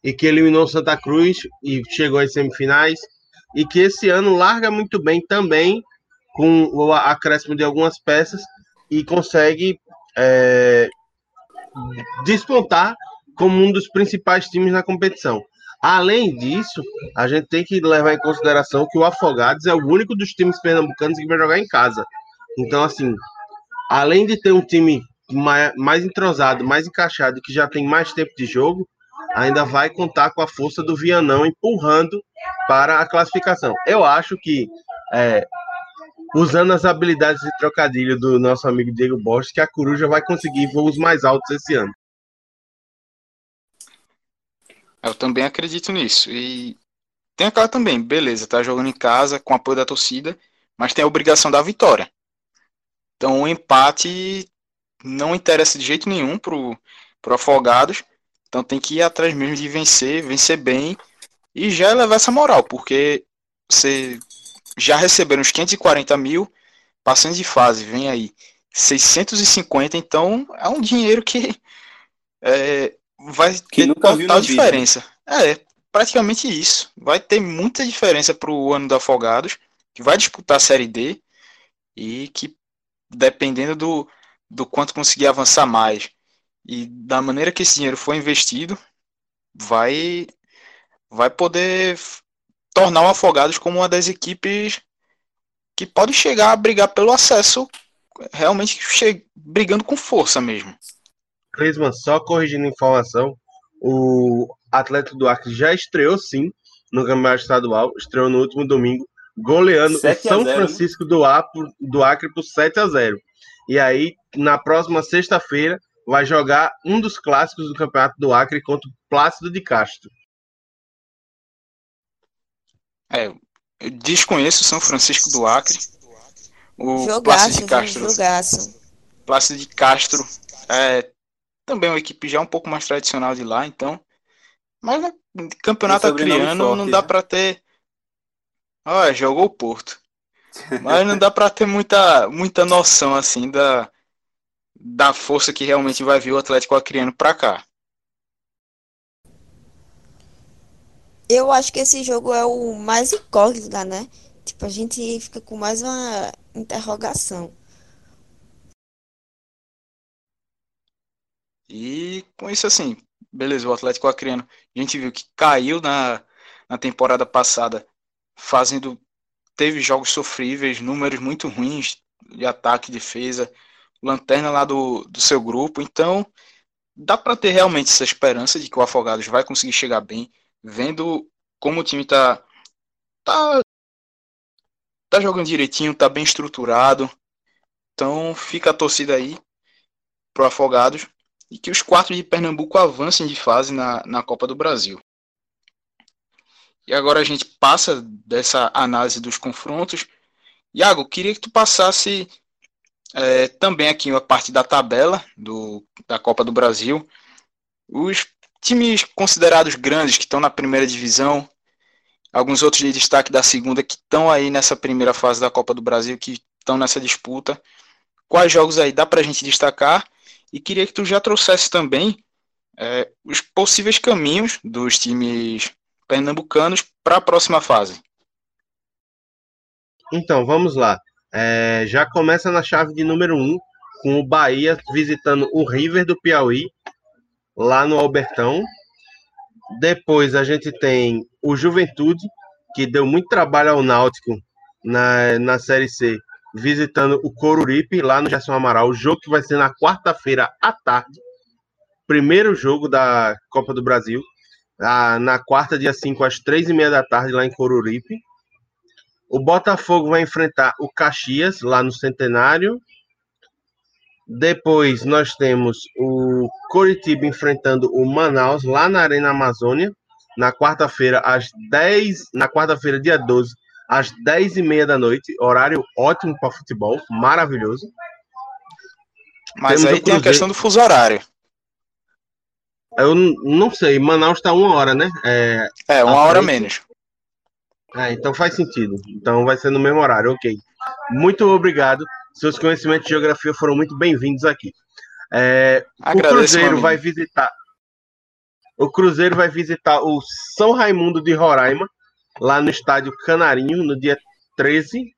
e que eliminou Santa Cruz e chegou às semifinais e que esse ano larga muito bem também com o acréscimo de algumas peças e consegue é, despontar como um dos principais times na competição. Além disso, a gente tem que levar em consideração que o Afogados é o único dos times pernambucanos que vai jogar em casa. Então, assim, além de ter um time mais entrosado, mais encaixado, que já tem mais tempo de jogo, ainda vai contar com a força do Vianão empurrando para a classificação. Eu acho que, é, usando as habilidades de trocadilho do nosso amigo Diego Borges, que a Coruja vai conseguir voos mais altos esse ano. Eu também acredito nisso. E tem aquela também, beleza, tá jogando em casa com apoio da torcida, mas tem a obrigação da vitória. Então o empate não interessa de jeito nenhum pro, pro Afogados. Então tem que ir atrás mesmo de vencer, vencer bem e já levar essa moral, porque você já receberam uns 540 mil, passando de fase, vem aí 650, então é um dinheiro que é, vai ter total diferença. É, praticamente isso. Vai ter muita diferença para o ano do Afogados, que vai disputar a Série D e que dependendo do, do quanto conseguir avançar mais e da maneira que esse dinheiro for investido, vai vai poder tornar o Afogados como uma das equipes que pode chegar a brigar pelo acesso, realmente brigando com força mesmo. Clisman, só corrigindo informação, o Atlético do Acre já estreou sim no Campeonato Estadual, estreou no último domingo, goleando o São 0, né? Francisco do, Acre, do Acre por 7 a 0. E aí, na próxima sexta-feira, vai jogar um dos clássicos do Campeonato do Acre contra o Plácido de Castro. É, eu desconheço o São Francisco do Acre. O jogaço, Plácido de Castro. Jogaço. Plácido de Castro é também uma equipe já um pouco mais tradicional de lá, então. Mas no né, campeonato acriano não dá né? para ter. Olha, jogou o Porto. Mas não dá para ter muita, muita noção assim da, da força que realmente vai vir o Atlético Acreano para cá. Eu acho que esse jogo é o mais incógnita, né? Tipo, a gente fica com mais uma interrogação. E com isso assim, beleza, o Atlético Acreano, a gente viu que caiu na, na temporada passada, fazendo teve jogos sofríveis, números muito ruins de ataque defesa, lanterna lá do, do seu grupo. Então, dá para ter realmente essa esperança de que o Afogados vai conseguir chegar bem, vendo como o time tá, tá, tá jogando direitinho, tá bem estruturado. Então, fica a torcida aí pro Afogados e que os quatro de Pernambuco avancem de fase na, na Copa do Brasil. E agora a gente passa dessa análise dos confrontos. Iago, queria que tu passasse é, também aqui a parte da tabela do, da Copa do Brasil. Os times considerados grandes que estão na primeira divisão, alguns outros de destaque da segunda que estão aí nessa primeira fase da Copa do Brasil, que estão nessa disputa. Quais jogos aí dá para a gente destacar? E queria que tu já trouxesse também é, os possíveis caminhos dos times pernambucanos para a próxima fase? Então, vamos lá. É, já começa na chave de número 1, um, com o Bahia visitando o River do Piauí. lá no Albertão. Depois a gente tem o Juventude, que deu muito trabalho ao Náutico na, na Série C, visitando o Coruripe, lá no Gerson Amaral. O jogo que vai ser na quarta-feira à tarde. Primeiro jogo da Copa do Brasil. Ah, na quarta, dia 5, às três e meia da tarde, lá em Coruripe. O Botafogo vai enfrentar o Caxias, lá no Centenário. Depois nós temos o Coritiba enfrentando o Manaus lá na Arena Amazônia, na quarta-feira, às 10, na quarta-feira, dia 12, às 10 e meia da noite. Horário ótimo para futebol, maravilhoso. Mas Temos aí tem a questão do fuso horário. Eu não sei, Manaus está uma hora, né? É, É, uma hora frente. menos. é, então faz sentido. Então vai ser no mesmo horário, ok. Muito obrigado. Seus conhecimentos de geografia foram muito bem-vindos aqui. É, o Cruzeiro vai visitar. O Cruzeiro vai visitar o São Raimundo de Roraima, lá no estádio Canarinho, no dia 13.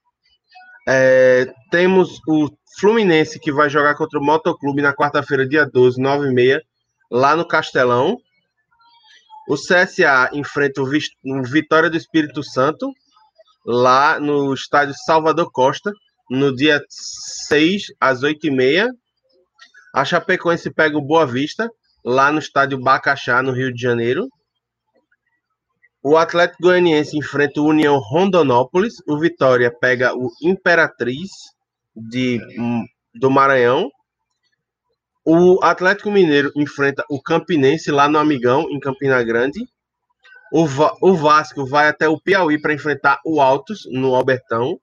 É, temos o Fluminense que vai jogar contra o Motoclube na quarta-feira, dia 12, 9h30, lá no Castelão. O CSA enfrenta o, Vitória do Espírito Santo, lá no estádio Salvador Costa, no dia 6, às 8h30. A Chapecoense pega o Boa Vista, lá no estádio Bacaxá, no Rio de Janeiro. O Atlético Goianiense enfrenta o União Rondonópolis. O Vitória pega o Imperatriz de, hum, do Maranhão. O Atlético Mineiro enfrenta o Campinense lá no Amigão, em Campina Grande. O, Va- o Vasco vai até o Piauí para enfrentar o Altos, no Albertão.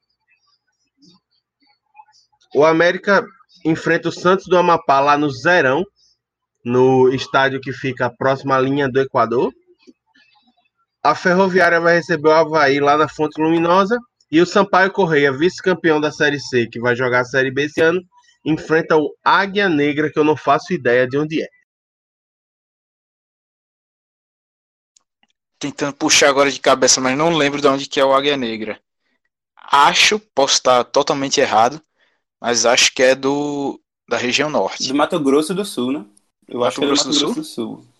O América enfrenta o Santos do Amapá lá no Zerão, no estádio que fica próximo à linha do Equador. A Ferroviária vai receber o Havaí lá na Fonte Luminosa. E o Sampaio Correia, vice-campeão da Série C, que vai jogar a Série B esse ano, enfrenta o Águia Negra, que eu não faço ideia de onde é. Tentando puxar agora de cabeça, mas não lembro de onde que é o Águia Negra. Acho, posso estar totalmente errado, mas acho que é do da região norte. Do Mato Grosso do Sul, né? Eu Mato acho que é do Grosso Mato do Grosso do Sul.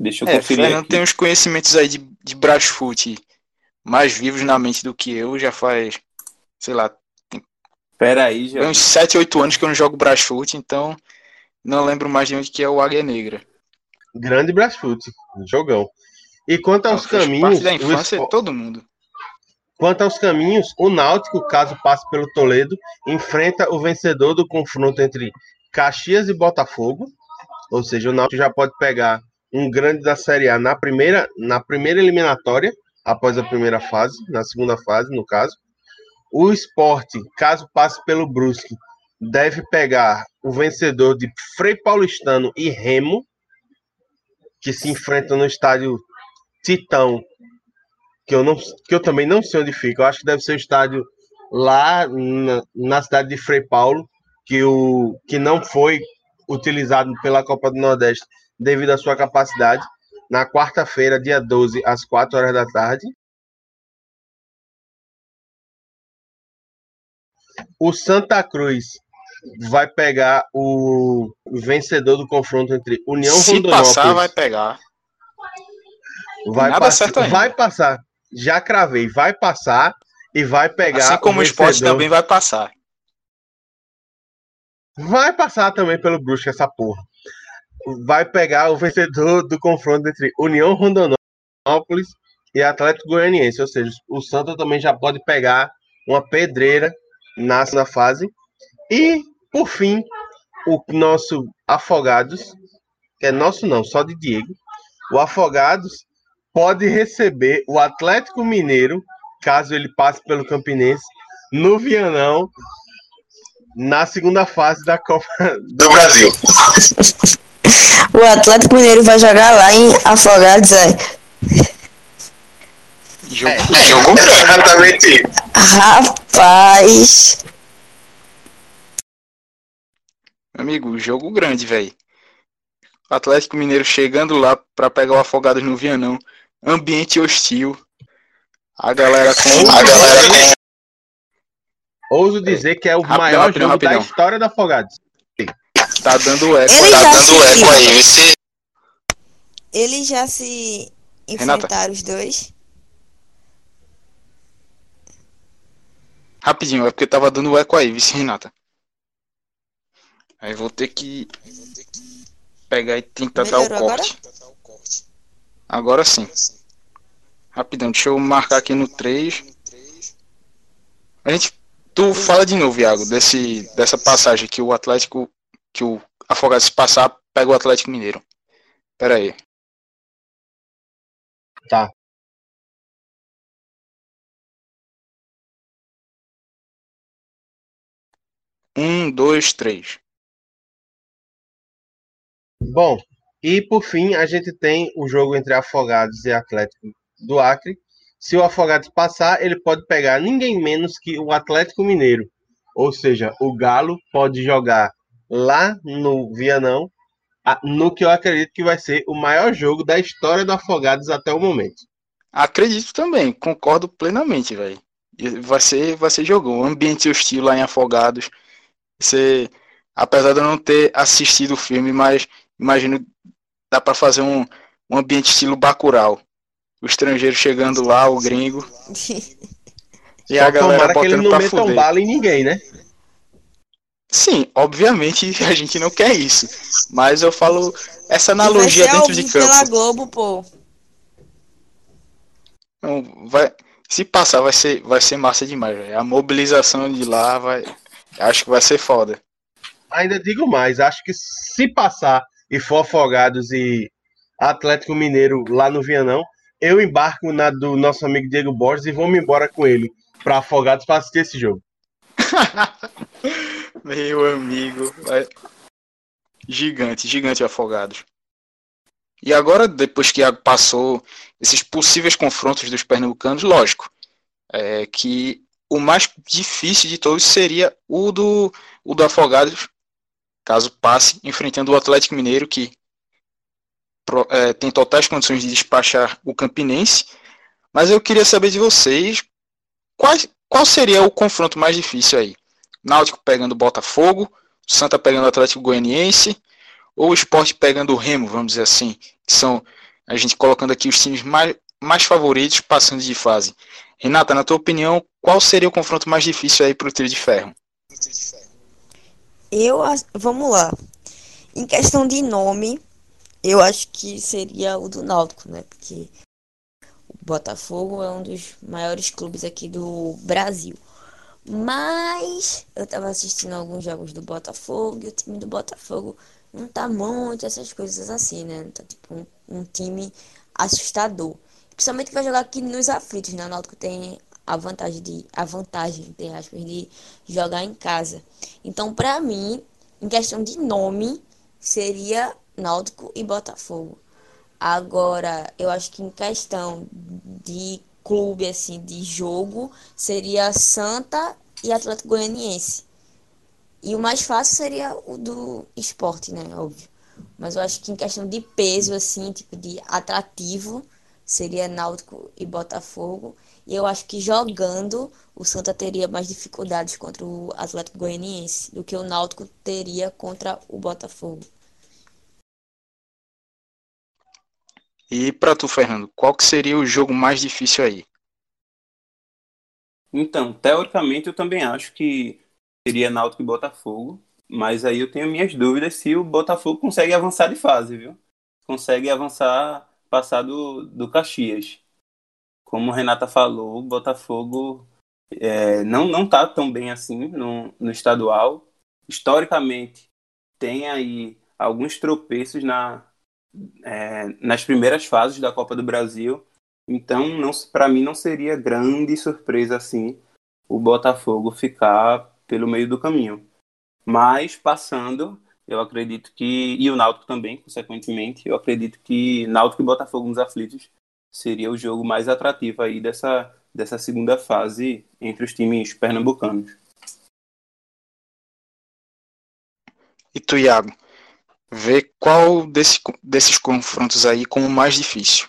Deixa eu É, conferir Fernando aqui. tem uns conhecimentos aí de, de Brasfoot mais vivos na mente do que eu, já faz, sei lá, Pera aí, já. uns 7, 8 anos que eu não jogo Brasfoot, então não lembro mais de onde que é o Águia Negra. Grande Brasfoot, jogão. E quanto aos Fez caminhos, parte da infância Espo- todo mundo. Quanto aos caminhos, o Náutico, caso passe pelo Toledo, enfrenta o vencedor do confronto entre Caxias e Botafogo. Ou seja, o Náutico já pode pegar um grande da Série A na primeira, na primeira eliminatória, após a primeira fase, na segunda fase, no caso. O esporte, caso passe pelo Brusque, deve pegar o vencedor de Frei Paulistano e Remo, que se enfrentam no estádio Titão que eu, não, que eu também não sei onde fica. Eu acho que deve ser o estádio lá na, na cidade de Frei Paulo, que, o, que não foi utilizado pela Copa do Nordeste devido à sua capacidade. Na quarta-feira, dia 12, às 4 horas da tarde. O Santa Cruz vai pegar o vencedor do confronto entre União Se Rondonópolis. passar, vai pegar. Vai, Nada passar, certo ainda. vai passar. Já cravei. Vai passar e vai pegar. Assim como o esporte vencedor. também vai passar. Vai passar também pelo Brusque essa porra. Vai pegar o vencedor do confronto entre União Rondonópolis e Atlético Goianiense. Ou seja, o Santa também já pode pegar uma pedreira na segunda fase. E, por fim, o nosso Afogados, que é nosso não, só de Diego. O Afogados pode receber o Atlético Mineiro, caso ele passe pelo Campinense, no Vianão, na segunda fase da Copa do Brasil. *laughs* O Atlético Mineiro vai jogar lá em Afogados, é. Jogo Jogo exatamente. Rapaz. Amigo, jogo grande, velho. Atlético Mineiro chegando lá pra pegar o Afogados no Vianão. Ambiente hostil. A galera com. A galera com Ouso dizer que é o Rapidão, maior rapidão, jogo da rapidão. história da Afogados. Tá dando eco. Ele tá dando assistiu. eco aí. Você Eles já se Renata. enfrentaram os dois? Rapidinho, é porque tava dando eco aí, vice Renata. Aí vou ter que pegar e tentar dar o Melhorou agora? corte. Agora sim. Rapidão, deixa eu marcar aqui no 3. A gente. Tu fala de novo, Iago, desse, dessa passagem que o Atlético. Que o Afogados se passar, pega o Atlético Mineiro. Pera aí. Tá. Um, dois, três. Bom, e por fim, a gente tem o jogo entre Afogados e Atlético do Acre. Se o Afogados passar, ele pode pegar ninguém menos que o Atlético Mineiro. Ou seja, o Galo pode jogar lá no Vianão, no que eu acredito que vai ser o maior jogo da história do Afogados até o momento. Acredito também, concordo plenamente, velho. Vai ser, vai ser jogo. Um ambiente hostil lá em Afogados. Você, apesar de eu não ter assistido o filme, mas imagino dá pra fazer um, um ambiente estilo Bacurau. O estrangeiro chegando lá, o gringo, *laughs* e Só a galera tomara que ele não meta um bala em ninguém, né? Sim, obviamente *laughs* a gente não quer isso. Mas eu falo essa vai analogia dentro de vivo pela campo. Globo, pô. Não, vai, se passar, vai ser, vai ser massa demais, velho. A mobilização de lá vai. Acho que vai ser foda. Ainda digo mais, acho que se passar e for Afogados e Atlético Mineiro lá no Vianão, eu embarco na do nosso amigo Diego Borges e vou me embora com ele para Afogados para assistir esse jogo. *laughs* Meu amigo. vai- Gigante, gigante afogados. E agora, depois que passou esses possíveis confrontos dos pernambucanos, lógico, é que o mais difícil de todos seria o do, o do Afogados, caso passe, enfrentando o Atlético Mineiro, que é, tem totais condições de despachar o Campinense. Mas eu queria saber de vocês quais, qual seria o confronto mais difícil aí? Náutico pegando o Botafogo, Santa pegando o Atlético Goianiense, ou o Sport pegando o Remo, vamos dizer assim, que são a gente colocando aqui os times mais, mais favoritos passando de fase. Renata, na tua opinião, qual seria o confronto mais difícil aí pro Trio de Ferro? Eu, vamos lá. Em questão de nome, eu acho que seria o do Náutico, né? Porque o Botafogo é um dos maiores clubes aqui do Brasil. Mas eu tava assistindo alguns jogos do Botafogo e o time do Botafogo não tá muito essas coisas assim, né? Tá tipo um, um time assustador. Principalmente que vai jogar aqui nos aflitos, né? O Náutico tem a vantagem de a vantagem, entre aspas, de jogar em casa. Então, pra mim, em questão de nome, seria Náutico e Botafogo. Agora, eu acho que em questão de clube, assim, de jogo, seria Santa e Atlético Goianiense. E o mais fácil seria o do esporte, né? Óbvio. Mas eu acho que em questão de peso, assim, tipo de atrativo, seria Náutico e Botafogo. E eu acho que jogando, o Santa teria mais dificuldades contra o Atlético Goianiense do que o Náutico teria contra o Botafogo. E pra tu, Fernando, qual que seria o jogo mais difícil aí? Então, teoricamente, eu também acho que seria Náutico e Botafogo, mas aí eu tenho minhas dúvidas se o Botafogo consegue avançar de fase, viu? Consegue avançar, passar do, do Caxias. Como Renata falou, o Botafogo é, não, não tá tão bem assim no, no estadual. Historicamente, tem aí alguns tropeços na, é, nas primeiras fases da Copa do Brasil. Então, para mim, não seria grande surpresa assim o Botafogo ficar pelo meio do caminho. Mas passando, eu acredito que e o Náutico também, consequentemente, eu acredito que Náutico e Botafogo nos aflitos seria o jogo mais atrativo aí dessa dessa segunda fase entre os times pernambucanos. E tu, Iago, vê qual desse, desses confrontos aí como mais difícil.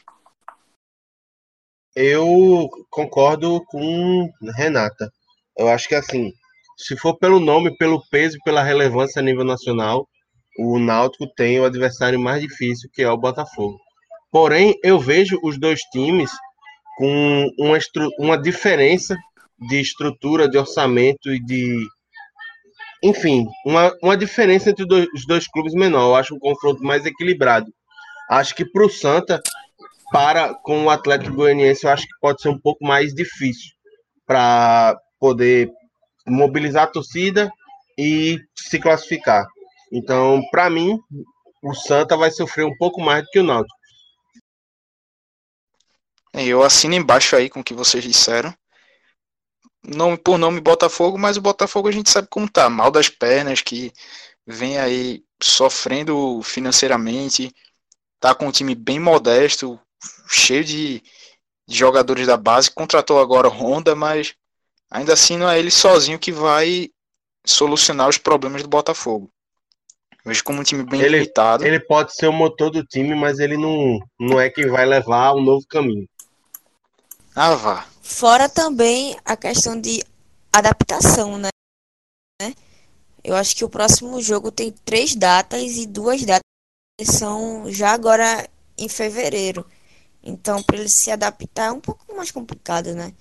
Eu concordo com Renata. Eu acho que assim, se for pelo nome, pelo peso e pela relevância a nível nacional, o Náutico tem o adversário mais difícil, que é o Botafogo. Porém, eu vejo os dois times com uma, uma diferença de estrutura, de orçamento e de. Enfim, uma, uma diferença entre os dois clubes menor. Eu acho um confronto mais equilibrado. Acho que para o Santa, para com o Atlético Goianiense, eu acho que pode ser um pouco mais difícil para poder mobilizar a torcida e se classificar. Então, para mim, o Santa vai sofrer um pouco mais do que o Náutico. Eu assino embaixo aí com o que vocês disseram. Nome por nome Botafogo, mas o Botafogo a gente sabe como tá, mal das pernas, que vem aí sofrendo financeiramente, tá com um time bem modesto, cheio de, de jogadores da base, contratou agora Honda, mas ainda assim não é ele sozinho que vai solucionar os problemas do Botafogo. Vejo como um time bem ele, limitado. Ele pode ser o motor do time, mas ele não, não é que vai levar um novo caminho. Ah, vá. Fora também a questão de adaptação, né? Eu acho que o próximo jogo tem três datas e duas datas são já agora em fevereiro. Então, para ele se adaptar é um pouco mais complicado, né?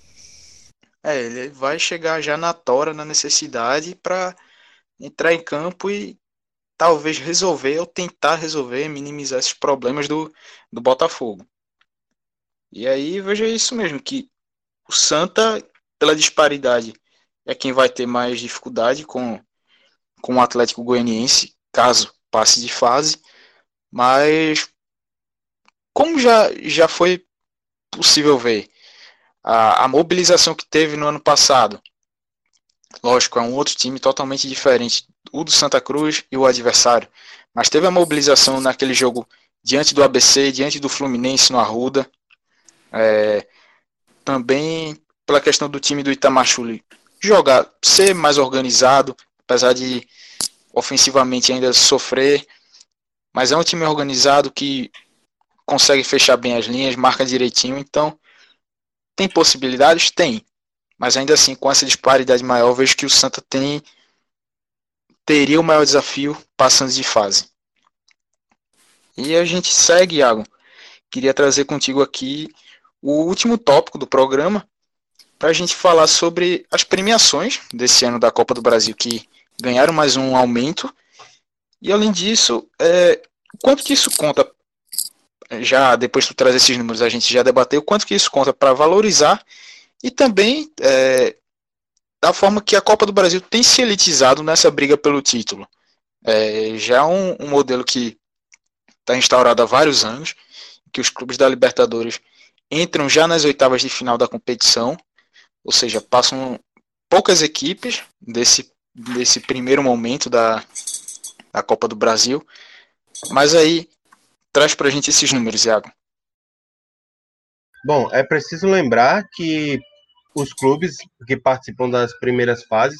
É, ele vai chegar já na tora, na necessidade para entrar em campo e talvez resolver ou tentar resolver, minimizar esses problemas do, do Botafogo. E aí veja isso mesmo, que o Santa, pela disparidade, é quem vai ter mais dificuldade com, com o Atlético Goianiense, caso passe de fase. Mas como já, já foi possível ver a, a mobilização que teve no ano passado, lógico, é um outro time totalmente diferente, o do Santa Cruz e o adversário, mas teve a mobilização naquele jogo diante do ABC, diante do Fluminense no Arruda, é, também pela questão do time do Itamachule jogar, ser mais organizado, apesar de ofensivamente ainda sofrer, mas é um time organizado que consegue fechar bem as linhas, marca direitinho, então tem possibilidades? Tem. Mas ainda assim, com essa disparidade maior, vejo que o Santa tem teria o maior desafio passando de fase. E a gente segue, Iago. Queria trazer contigo aqui o último tópico do programa para a gente falar sobre as premiações desse ano da Copa do Brasil que ganharam mais um aumento e além disso, é, quanto que isso conta? Já depois de tu traz esses números, a gente já debateu quanto que isso conta para valorizar e também é, da forma que a Copa do Brasil tem se elitizado nessa briga pelo título. É, já é um, um modelo que está instaurado há vários anos, que os clubes da Libertadores entram já nas oitavas de final da competição, ou seja, passam poucas equipes desse, desse primeiro momento da, da Copa do Brasil. Mas aí, traz para a gente esses números, Iago. Bom, é preciso lembrar que os clubes que participam das primeiras fases,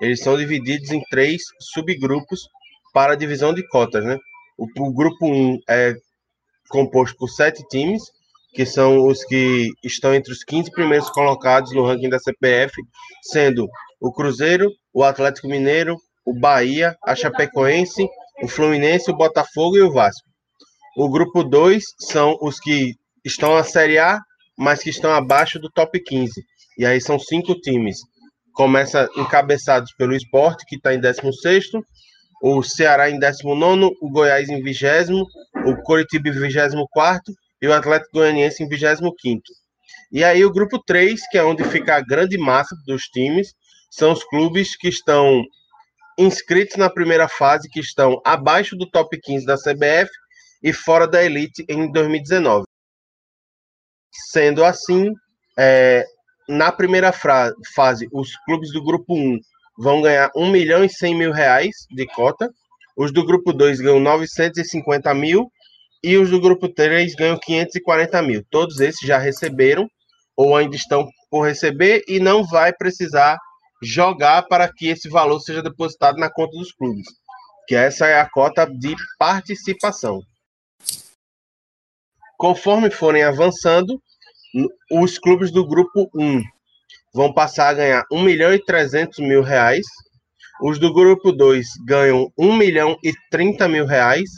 eles são divididos em três subgrupos para a divisão de cotas, né? O, o grupo 1 um é composto por sete times, que são os que estão entre os 15 primeiros colocados no ranking da CPF, sendo o Cruzeiro, o Atlético Mineiro, o Bahia, a Chapecoense, o Fluminense, o Botafogo e o Vasco. O grupo 2 são os que estão na Série A, mas que estão abaixo do top 15. E aí são cinco times. Começa encabeçados pelo Esporte, que está em 16 o Ceará em 19 o Goiás em 20 o Coritiba em 24 e o Atlético Goianiense em 25 E aí o grupo 3, que é onde fica a grande massa dos times, são os clubes que estão inscritos na primeira fase, que estão abaixo do top 15 da CBF e fora da elite em 2019. Sendo assim, é, na primeira fase, os clubes do grupo 1 vão ganhar 1 milhão e 100 mil reais de cota, os do grupo 2 ganham 950 mil e os do grupo 3 ganham 540 mil. Todos esses já receberam ou ainda estão por receber e não vai precisar jogar para que esse valor seja depositado na conta dos clubes, que essa é a cota de participação. Conforme forem avançando, os clubes do grupo 1 vão passar a ganhar 1 milhão e 300 mil reais, os do grupo 2 ganham 1 milhão e 30 mil reais,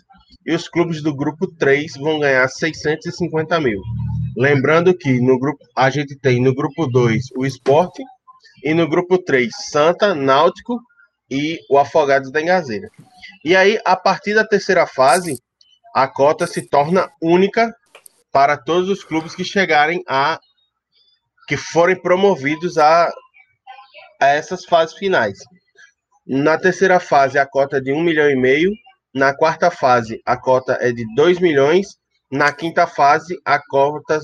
e os clubes do grupo 3 vão ganhar 650 mil. Lembrando que no grupo a gente tem no grupo 2 o Esporte e no grupo 3 Santa, Náutico e o Afogados da Engazeira. E aí, a partir da terceira fase, a cota se torna única para todos os clubes que chegarem a que forem promovidos a, a essas fases finais. Na terceira fase, a cota é de 1 milhão e meio. Na quarta fase, a cota é de 2 milhões. Na quinta fase, a cota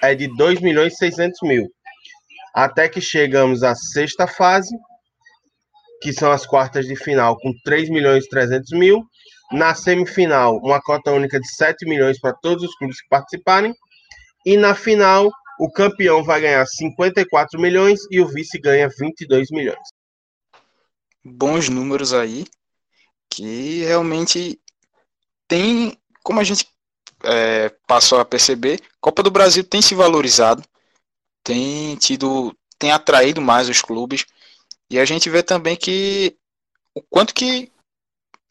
é de 2 milhões e 600 mil. Até que chegamos à sexta fase, que são as quartas de final, com 3 milhões e 300 mil. Na semifinal, uma cota única de 7 milhões para todos os clubes que participarem. E na final, o campeão vai ganhar 54 milhões e o vice ganha 22 milhões bons números aí, que realmente tem, como a gente é, passou a perceber, Copa do Brasil tem se valorizado, tem tido, tem atraído mais os clubes, e a gente vê também que o quanto que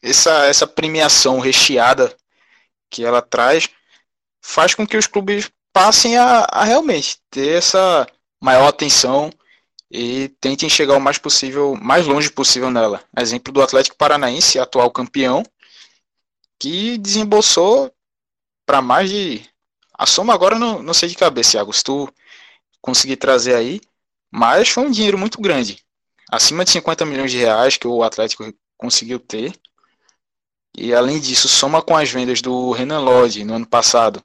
essa, essa premiação recheada que ela traz faz com que os clubes passem a, a realmente ter essa maior atenção e tentem chegar o mais possível, mais longe possível nela. Exemplo do Atlético Paranaense, atual campeão, que desembolsou para mais de. A soma agora não, não sei de cabeça, Thiago, se tu conseguir trazer aí, mas foi um dinheiro muito grande. Acima de 50 milhões de reais que o Atlético conseguiu ter. E além disso, soma com as vendas do Renan Lodge no ano passado.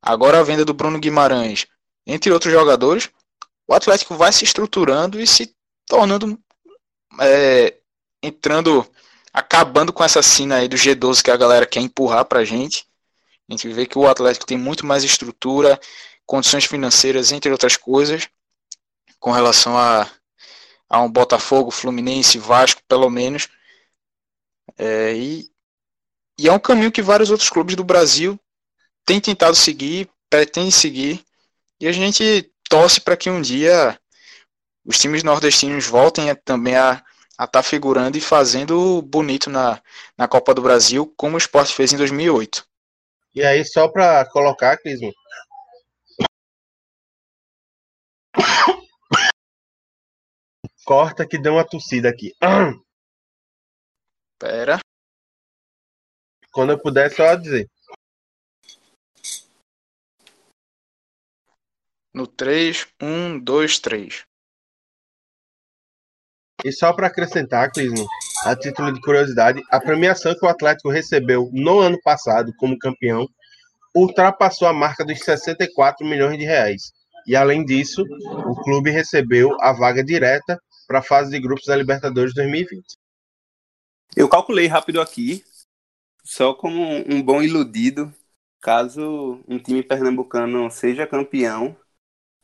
Agora a venda do Bruno Guimarães, entre outros jogadores, o Atlético vai se estruturando e se tornando é, entrando acabando com essa cena aí do G12 que a galera quer empurrar pra gente. A gente vê que o Atlético tem muito mais estrutura, condições financeiras, entre outras coisas, com relação a, a um Botafogo, Fluminense, Vasco, pelo menos. É, e, e é um caminho que vários outros clubes do Brasil têm tentado seguir, pretendem seguir. E a gente torce para que um dia os times nordestinos voltem a, também a estar tá figurando e fazendo bonito na, na Copa do Brasil, como o esporte fez em 2008. E aí, só para colocar, Clismo. Corta que deu uma tossida aqui. Pera. Quando eu puder, só dizer. No 3, 1, 2, 3. E só para acrescentar, Clismo, a título de curiosidade, a premiação que o Atlético recebeu no ano passado como campeão ultrapassou a marca dos 64 milhões de reais. E além disso, o clube recebeu a vaga direta para a fase de grupos da Libertadores 2020. Eu calculei rápido aqui, só como um bom iludido, caso um time pernambucano seja campeão,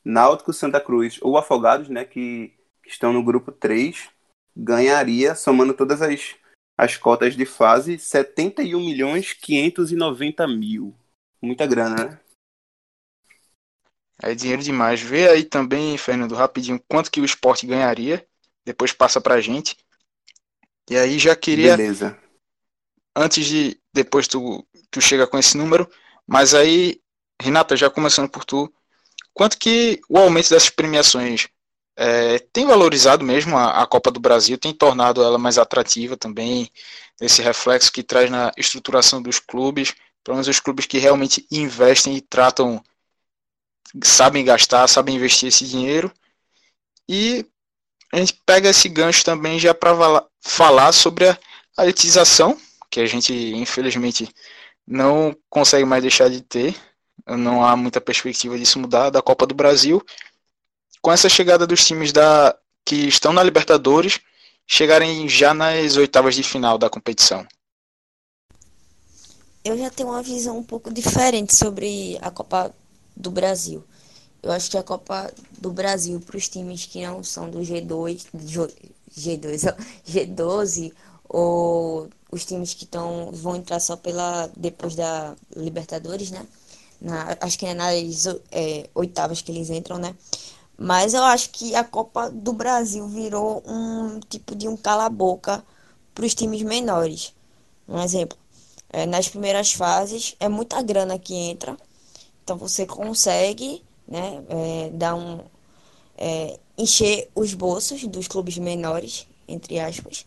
Náutico, Santa Cruz ou Afogados, né, que, que estão no grupo 3, ganharia, somando todas as, as cotas de fase, 71 milhões 590 mil. Muita grana, né? É dinheiro demais. Vê aí também, Fernando, rapidinho, quanto que o esporte ganharia. Depois passa pra gente. E aí já queria. Beleza. Antes de. Depois tu, tu chega com esse número. Mas aí, Renata, já começando por tu quanto que o aumento dessas premiações é, tem valorizado mesmo a, a, Copa do Brasil, tem tornado ela mais atrativa também, esse reflexo que traz na estruturação dos clubes, pelo menos os clubes que realmente investem e tratam, sabem gastar, sabem investir esse dinheiro. E a gente pega esse gancho também já para falar sobre a, a elitização, que a gente infelizmente não consegue mais deixar de ter, não há muita perspectiva disso mudar da Copa do Brasil. Com essa chegada dos times da que estão na Libertadores chegarem já nas oitavas de final da competição. Eu já tenho uma visão um pouco diferente sobre a Copa do Brasil. Eu acho que a Copa do Brasil para os times que não são do G2, G2, G12 ou os times que estão vão entrar só pela depois da Libertadores, né? Na, acho que é nas é, oitavas que eles entram, né? Mas eu acho que a Copa do Brasil virou um tipo de um cala-boca para os times menores. Um exemplo, é, nas primeiras fases, é muita grana que entra. Então você consegue né, é, dar um, é, encher os bolsos dos clubes menores, entre aspas.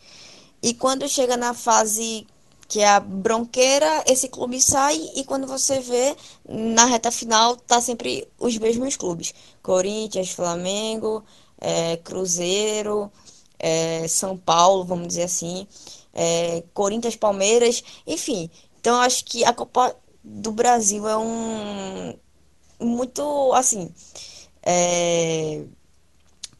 E quando chega na fase que é a bronqueira, esse clube sai e quando você vê na reta final tá sempre os mesmos clubes: Corinthians, Flamengo, é, Cruzeiro, é, São Paulo, vamos dizer assim, é, Corinthians, Palmeiras, enfim. Então acho que a Copa do Brasil é um muito assim é,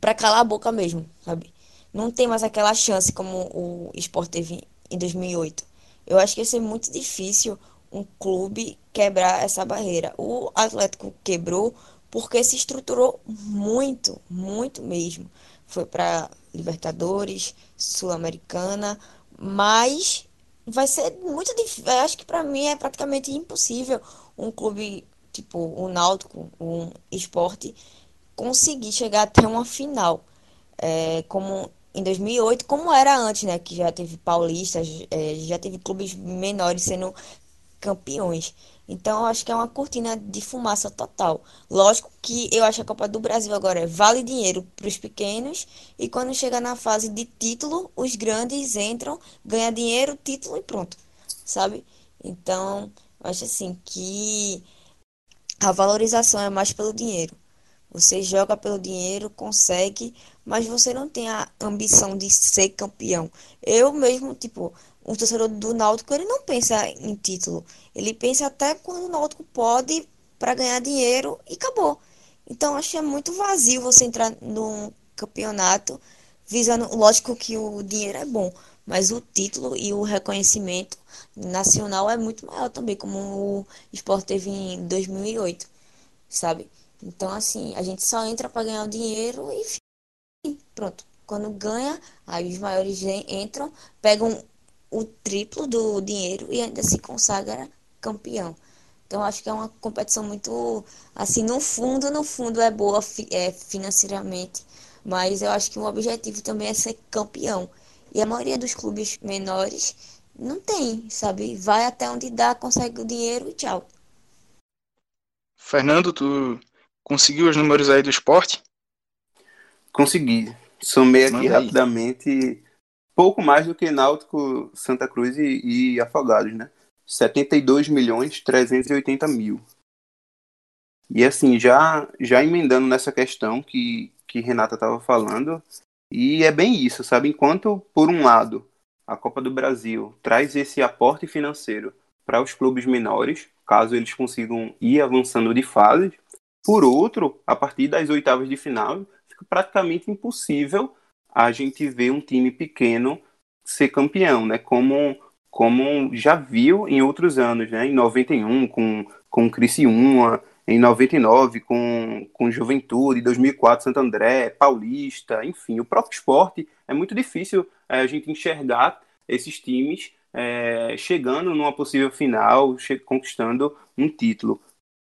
para calar a boca mesmo, sabe? Não tem mais aquela chance como o Sport teve em 2008. Eu acho que ia ser muito difícil um clube quebrar essa barreira. O Atlético quebrou porque se estruturou muito, muito mesmo. Foi para Libertadores, Sul-Americana, mas vai ser muito difícil. Acho que para mim é praticamente impossível um clube tipo o Náutico, um esporte, conseguir chegar até uma final. É, como em 2008, como era antes, né? Que já teve paulistas, é, já teve clubes menores sendo campeões. Então, acho que é uma cortina de fumaça total. Lógico que eu acho a Copa do Brasil agora vale dinheiro para os pequenos e quando chega na fase de título, os grandes entram, ganham dinheiro, título e pronto, sabe? Então, acho assim que a valorização é mais pelo dinheiro. Você joga pelo dinheiro, consegue, mas você não tem a ambição de ser campeão. Eu mesmo, tipo, um torcedor do Náutico, ele não pensa em título. Ele pensa até quando o Náutico pode para ganhar dinheiro e acabou. Então, acho que é muito vazio você entrar num campeonato visando, lógico que o dinheiro é bom, mas o título e o reconhecimento nacional é muito maior também, como o Sport teve em 2008, sabe? Então, assim, a gente só entra para ganhar o dinheiro e pronto. Quando ganha, aí os maiores entram, pegam o triplo do dinheiro e ainda se consagra campeão. Então, acho que é uma competição muito, assim, no fundo, no fundo é boa é, financeiramente, mas eu acho que o objetivo também é ser campeão. E a maioria dos clubes menores não tem, sabe? Vai até onde dá, consegue o dinheiro e tchau. Fernando, tu Conseguiu os números aí do esporte? Consegui. Somei aqui rapidamente pouco mais do que Náutico, Santa Cruz e, e Afogados, né? 72 milhões 380 mil. E assim, já, já emendando nessa questão que, que Renata estava falando, e é bem isso, sabe? Enquanto, por um lado, a Copa do Brasil traz esse aporte financeiro para os clubes menores, caso eles consigam ir avançando de fase, por outro, a partir das oitavas de final, fica praticamente impossível a gente ver um time pequeno ser campeão, né? Como, como já viu em outros anos, né? Em 91 com, com Criciúma, em 99 com, com Juventude, 2004 Santo André, Paulista, enfim, o próprio esporte é muito difícil é, a gente enxergar esses times é, chegando numa possível final, conquistando um título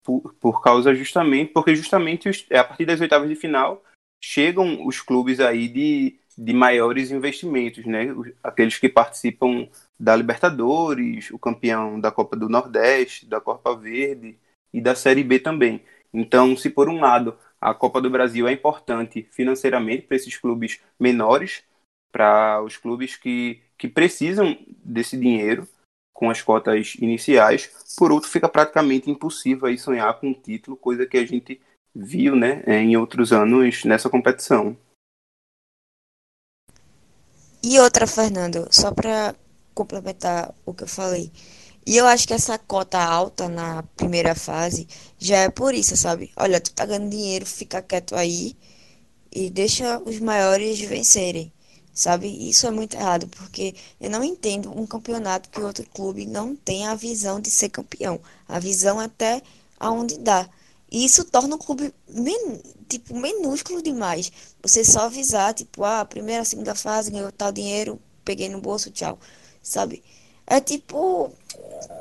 por, por causa justamente, porque justamente os, é, a partir das oitavas de final chegam os clubes aí de, de maiores investimentos, né? Aqueles que participam da Libertadores, o campeão da Copa do Nordeste, da Copa Verde e da Série B também. Então, se por um lado a Copa do Brasil é importante financeiramente para esses clubes menores, para os clubes que, que precisam desse dinheiro, com as cotas iniciais. Por outro, fica praticamente impossível aí sonhar com um título, coisa que a gente viu né, em outros anos nessa competição. E outra, Fernando, só para complementar o que eu falei. E eu acho que essa cota alta na primeira fase já é por isso, sabe? Olha, tu tá ganhando dinheiro, fica quieto aí e deixa os maiores vencerem sabe? Isso é muito errado, porque eu não entendo um campeonato que outro clube não tem a visão de ser campeão. A visão até aonde dá. E isso torna o clube men tipo minúsculo demais. Você só avisar, tipo, ah, primeira, segunda fase, ganhou tal dinheiro, peguei no bolso, tchau. Sabe? É tipo,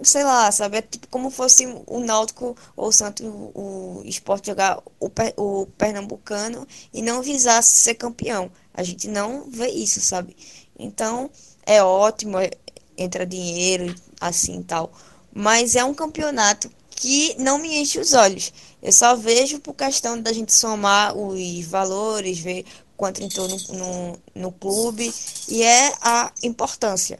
sei lá, sabe? É tipo como fosse o Náutico ou o Santos, o esporte jogar o, o Pernambucano e não visasse ser campeão. A gente não vê isso, sabe? Então, é ótimo, é, entra dinheiro, assim tal. Mas é um campeonato que não me enche os olhos. Eu só vejo por questão da gente somar os valores, ver quanto entrou no, no, no clube, e é a importância.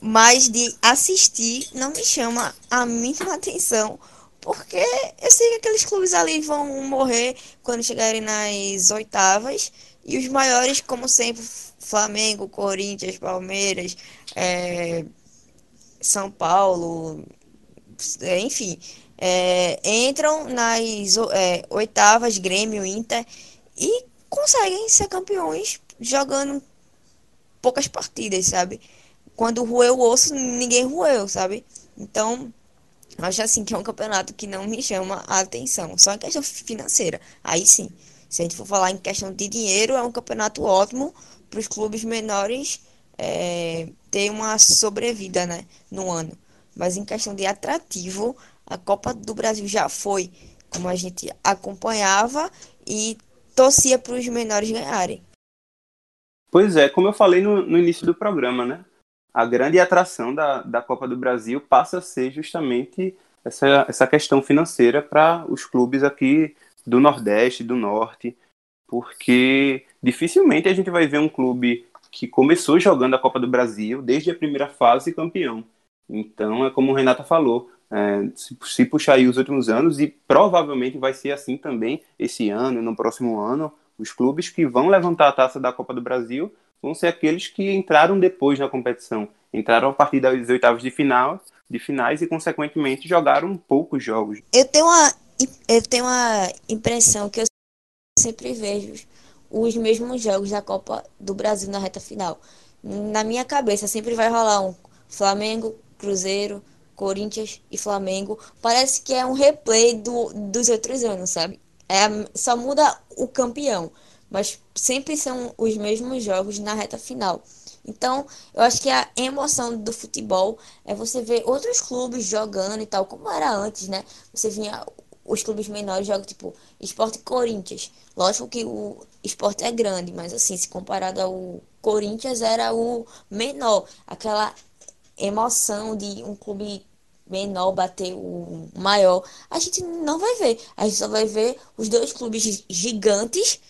Mas de assistir não me chama a mínima atenção, porque eu sei que aqueles clubes ali vão morrer quando chegarem nas oitavas, e os maiores, como sempre, Flamengo, Corinthians, Palmeiras, é, São Paulo, é, enfim, é, entram nas é, oitavas, Grêmio, Inter, e conseguem ser campeões jogando poucas partidas, sabe? Quando roeu o osso, ninguém roeu, sabe? Então, acho assim que é um campeonato que não me chama a atenção, só em questão financeira. Aí sim, se a gente for falar em questão de dinheiro, é um campeonato ótimo para os clubes menores é, ter uma sobrevida, né, no ano. Mas em questão de atrativo, a Copa do Brasil já foi como a gente acompanhava e torcia para os menores ganharem. Pois é, como eu falei no, no, início do programa, né? A grande atração da, da Copa do Brasil passa a ser justamente essa, essa questão financeira para os clubes aqui do Nordeste, do Norte, porque dificilmente a gente vai ver um clube que começou jogando a Copa do Brasil desde a primeira fase campeão. Então, é como o Renata falou, é, se, se, puxar aí os últimos anos, e provavelmente vai ser assim também esse ano, no próximo ano, os clubes que vão levantar a taça da Copa do Brasil vão ser aqueles que entraram depois na competição, entraram a partir das oitavas de final, de finais e consequentemente jogaram poucos jogos. Eu tenho uma eu tenho uma impressão que eu sempre vejo os mesmos jogos da Copa do Brasil na reta final. Na minha cabeça sempre vai rolar um Flamengo, Cruzeiro, Corinthians e Flamengo. Parece que é um replay do, dos outros anos, sabe? É, só muda o campeão, mas sempre são os mesmos jogos na reta final. Então, eu acho que a emoção do futebol é você ver outros clubes jogando e tal, como era antes, né? Você vinha os clubes menores jogam tipo Esporte Corinthians. Lógico que o esporte é grande, mas assim, se comparado ao Corinthians, era o menor. Aquela emoção de um clube menor bater o maior, a gente não vai ver. A gente só vai ver os dois clubes gigantes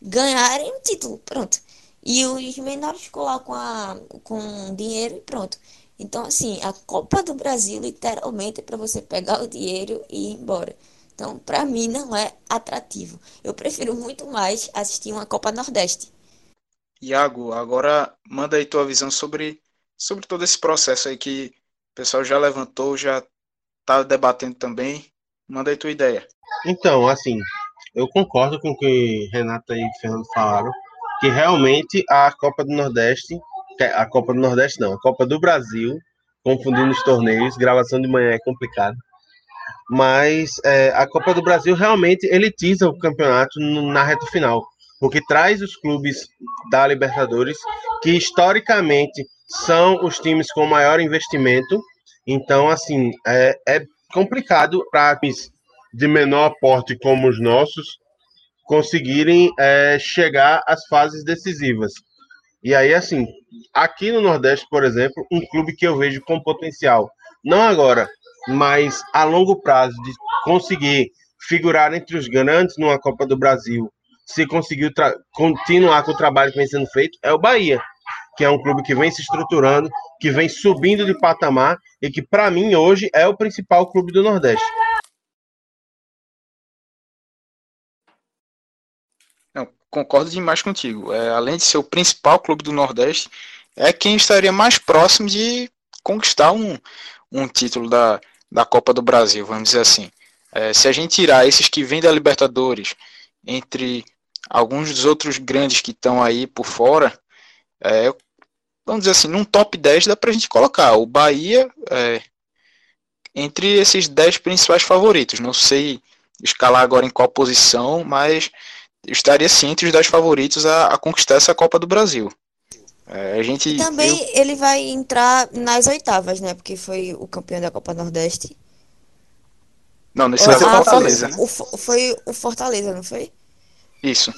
ganharem o título. Pronto. E os menores colocam a, com dinheiro e pronto. Então, assim, a Copa do Brasil literalmente é para você pegar o dinheiro e ir embora. Então, para mim, não é atrativo. Eu prefiro muito mais assistir uma Copa Nordeste. Iago, agora manda aí tua visão sobre, sobre todo esse processo aí que o pessoal já levantou, já tá debatendo também. Manda aí tua ideia. Então, assim, eu concordo com o que Renata e Fernando falaram, que realmente a Copa do Nordeste, a Copa do Nordeste não, a Copa do Brasil, confundindo os torneios, gravação de manhã é complicado mas é, a Copa do Brasil realmente elitiza o campeonato na reta final, porque traz os clubes da Libertadores, que historicamente são os times com maior investimento. Então, assim, é, é complicado para times de menor porte como os nossos conseguirem é, chegar às fases decisivas. E aí, assim, aqui no Nordeste, por exemplo, um clube que eu vejo com potencial, não agora, mas a longo prazo de conseguir figurar entre os grandes numa Copa do Brasil, se conseguir continuar com o trabalho que vem sendo feito, é o Bahia, que é um clube que vem se estruturando, que vem subindo de patamar e que, para mim, hoje é o principal clube do Nordeste. Não, concordo demais contigo. É, além de ser o principal clube do Nordeste, é quem estaria mais próximo de conquistar um, um título da, da Copa do Brasil, vamos dizer assim. É, se a gente tirar esses que vêm da Libertadores, entre alguns dos outros grandes que estão aí por fora, é, vamos dizer assim, num top 10 dá pra gente colocar o Bahia é, entre esses 10 principais favoritos. Não sei escalar agora em qual posição, mas estaria sim entre os 10 favoritos a, a conquistar essa Copa do Brasil. É, a gente, e também eu... ele vai entrar nas oitavas, né? Porque foi o campeão da Copa Nordeste. Não, nesse caso é o Fortaleza, né? O, foi o Fortaleza, não foi? Isso.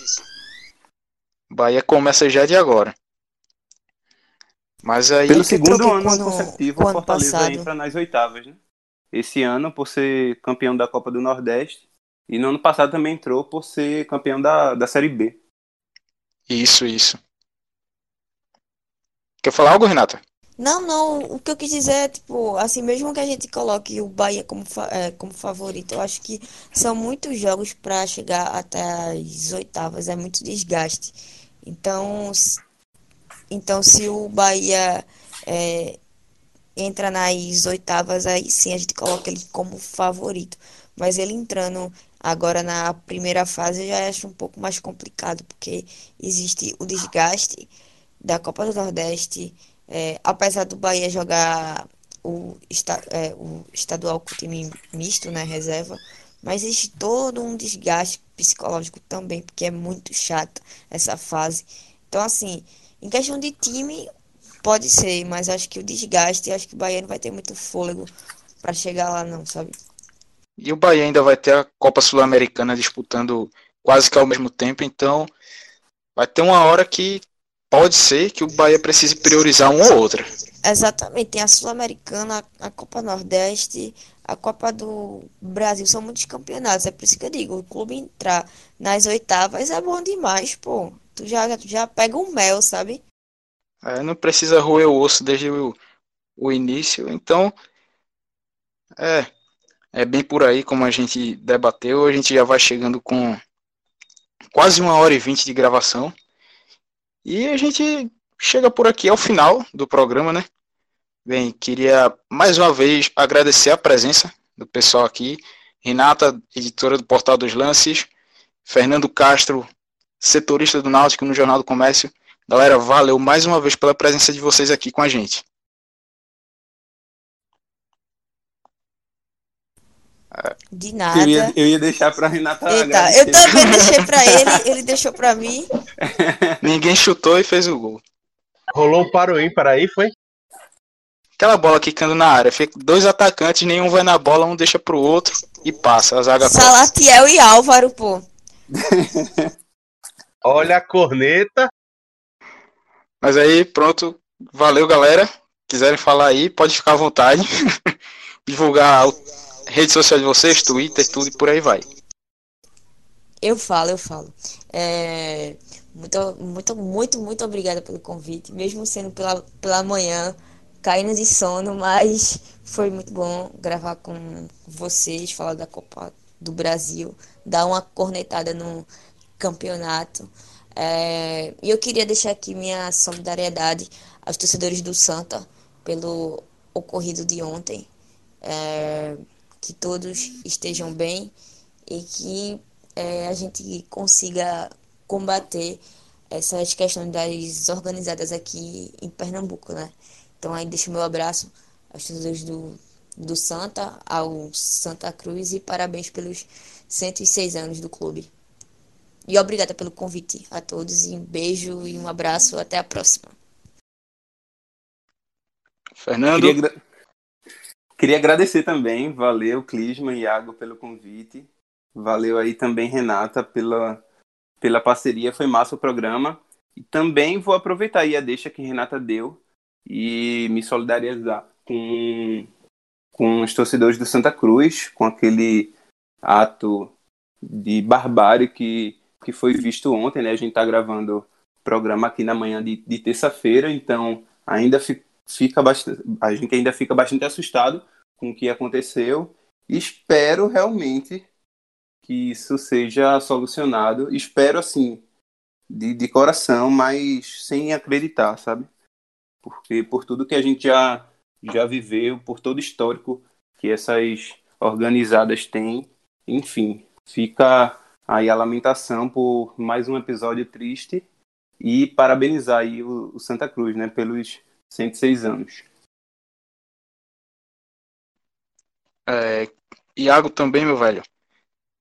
Bahia começa já de agora. Mas aí. Pelo segundo ano consecutivo, o Fortaleza passado. entra nas oitavas, né? Esse ano, por ser campeão da Copa do Nordeste. E no ano passado também entrou por ser campeão da, da Série B. Isso, isso. Quer falar algo, Renata? Não, não, o que eu quis dizer é, tipo, assim, mesmo que a gente coloque o Bahia como, fa- é, como favorito, eu acho que são muitos jogos para chegar até as oitavas, é muito desgaste. Então, s- então se o Bahia é, entra nas oitavas, aí sim a gente coloca ele como favorito. Mas ele entrando agora na primeira fase, eu já acho um pouco mais complicado, porque existe o desgaste da Copa do Nordeste. É, apesar do Bahia jogar o, esta- é, o estadual com o time misto, né, reserva, mas existe todo um desgaste psicológico também, porque é muito chata essa fase. Então, assim, em questão de time, pode ser, mas acho que o desgaste, acho que o Bahia não vai ter muito fôlego para chegar lá, não, sabe? E o Bahia ainda vai ter a Copa Sul-Americana disputando quase que ao mesmo tempo, então vai ter uma hora que pode ser que o Bahia precise priorizar uma ou outra. Exatamente, tem a Sul-Americana, a Copa Nordeste, a Copa do Brasil, são muitos campeonatos, é por isso que eu digo, o clube entrar nas oitavas é bom demais, pô. Tu já, tu já pega um mel, sabe? É, não precisa roer o osso desde o, o início, então é, é bem por aí como a gente debateu, a gente já vai chegando com quase uma hora e vinte de gravação e a gente chega por aqui ao final do programa, né? Bem, queria mais uma vez agradecer a presença do pessoal aqui, Renata, editora do Portal dos Lances, Fernando Castro, setorista do Náutico no Jornal do Comércio. Galera, valeu mais uma vez pela presença de vocês aqui com a gente. De Eu nada. ia, eu ia deixar pra Renata Eita, eu também *laughs* deixei pra ele, ele deixou pra mim. Ninguém chutou e fez o gol. Rolou um para o ímpar aí, foi? Aquela bola quicando na área, fica dois atacantes, nenhum vai na bola, um deixa pro outro e passa. A zaga. Salatiel e Álvaro, pô. *laughs* Olha a corneta. Mas aí, pronto. Valeu, galera. Quiserem falar aí, pode ficar à vontade. *laughs* Divulgar a rede social de vocês, Twitter, tudo e por aí vai. Eu falo, eu falo. É, muito, muito, muito, muito obrigada pelo convite, mesmo sendo pela, pela manhã, caindo de sono, *laughs* mas foi muito bom gravar com vocês, falar da Copa do Brasil, dar uma cornetada no campeonato. É, E eu queria deixar aqui minha solidariedade aos torcedores do Santa pelo ocorrido de ontem. É, que todos estejam bem e que é, a gente consiga combater essas questões das organizadas aqui em Pernambuco, né? Então aí deixo meu abraço aos torcedores do, do Santa, ao Santa Cruz e parabéns pelos 106 anos do clube. E obrigada pelo convite a todos e um beijo e um abraço até a próxima. Fernando, Queria, queria agradecer também, valeu Clisma e Iago pelo convite, valeu aí também Renata pela, pela parceria, foi massa o programa. E também vou aproveitar aí a deixa que Renata deu e me solidarizar com, com os torcedores do Santa Cruz, com aquele ato de barbárie que, que foi visto ontem, né? A gente está gravando o programa aqui na manhã de, de terça-feira, então ainda fi- fica bastante, a gente ainda fica bastante assustado com o que aconteceu. Espero realmente que isso seja solucionado. Espero assim, de, de coração, mas sem acreditar, sabe? Porque por tudo que a gente já, já viveu, por todo o histórico que essas organizadas têm, enfim, fica aí a lamentação por mais um episódio triste e parabenizar aí o, o Santa Cruz, né, pelos 106 anos. é, Iago também, meu velho.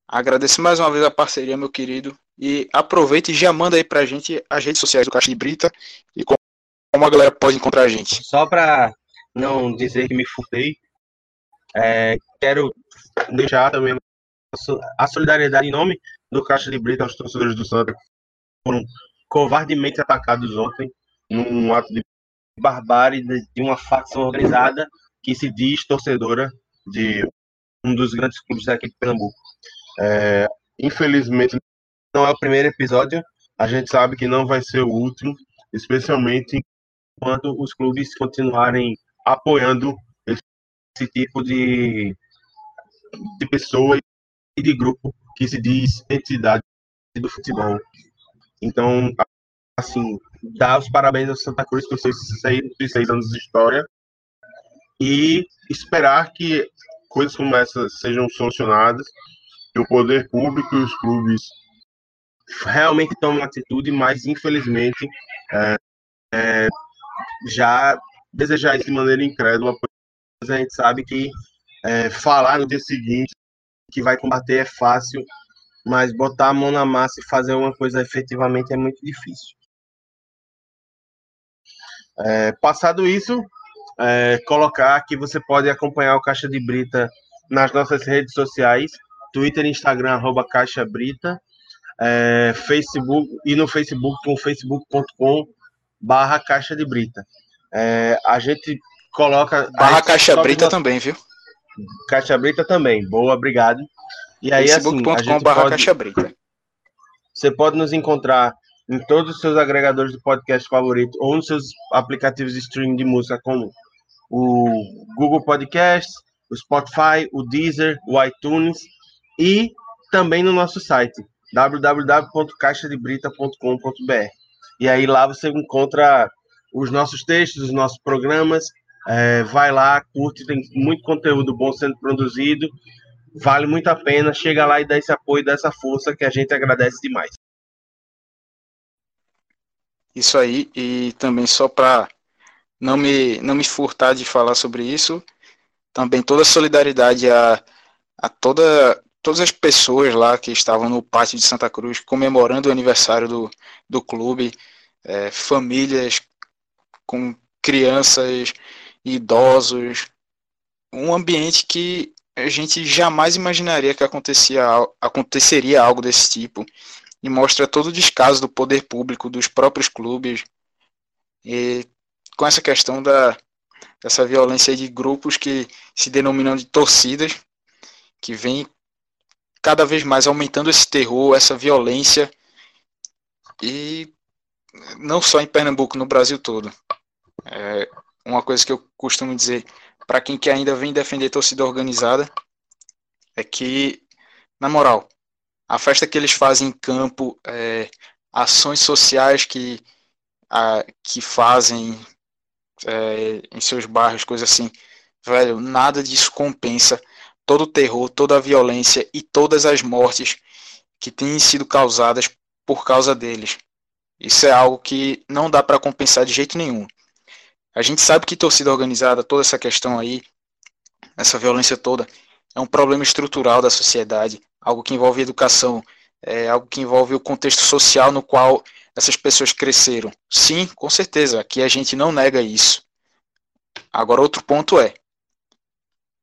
Agradeço mais uma vez a parceria, meu querido. E aproveita e já manda aí pra gente as redes sociais do Caixa de Brita e como a galera pode encontrar a gente. Só para não dizer que me fudei, é, quero deixar também a solidariedade em nome do Caixa de Brita aos torcedores do Santa que foram covardemente atacados ontem num ato de barbárie de, uma facção organizada que se diz torcedora de um dos grandes clubes daqui de Pernambuco. É, infelizmente, não é o primeiro episódio, a gente sabe que não vai ser o último, especialmente quando os clubes continuarem apoiando esse, tipo de, de pessoa e de grupo que se diz entidade do futebol. Então, assim, dar os parabéns ao Santa Cruz por seus seis, anos de história e esperar que coisas como essa sejam solucionadas, que o poder público e os clubes realmente tomem atitude, mas infelizmente é, é, já desejar isso de maneira incrédula, pois a gente sabe que é, falar no dia seguinte que vai combater é fácil, mas botar a mão na massa e fazer uma coisa efetivamente é muito difícil. É, passado isso, é, colocar que você pode acompanhar o Caixa de Brita nas nossas redes sociais, Twitter e Instagram, arroba Caixa Brita, é, Facebook e no Facebook com facebook.com barra Caixa de Brita. É, a gente coloca. Barra Caixa Brita também, viu? Caixa Brita também, boa, obrigado. E aí, facebook.com assim, barra Caixa Brita. Você pode nos encontrar em todos os seus agregadores de podcast favorito ou nos seus aplicativos de streaming de música como o Google Podcast, o Spotify, o Deezer, o iTunes e também no nosso site www.caixadebrita.com.br. E aí lá você encontra os nossos textos, os nossos programas. É, vai lá, curte, tem muito conteúdo bom sendo produzido. Vale muito a pena. Chega lá e dá esse apoio, dá essa força que a gente agradece demais. Isso aí, e também só para não me, não me furtar de falar sobre isso, também toda a solidariedade a, a toda, todas as pessoas lá que estavam no pátio de Santa Cruz comemorando o aniversário do, do clube, é, famílias com crianças, idosos, um ambiente que a gente jamais imaginaria que acontecia, aconteceria algo desse tipo e mostra todo o descaso do poder público, dos próprios clubes, e com essa questão da, dessa violência de grupos que se denominam de torcidas, que vem cada vez mais aumentando esse terror, essa violência, e não só em Pernambuco, no Brasil todo. É uma coisa que eu costumo dizer para quem que ainda vem defender torcida organizada é que, na moral, a festa que eles fazem em campo, é, ações sociais que, a, que fazem é, em seus bairros, coisas assim, velho, nada disso compensa todo o terror, toda a violência e todas as mortes que têm sido causadas por causa deles. Isso é algo que não dá para compensar de jeito nenhum. A gente sabe que torcida organizada, toda essa questão aí, essa violência toda, é um problema estrutural da sociedade, algo que envolve educação, é algo que envolve o contexto social no qual essas pessoas cresceram. Sim, com certeza, aqui a gente não nega isso. Agora, outro ponto é: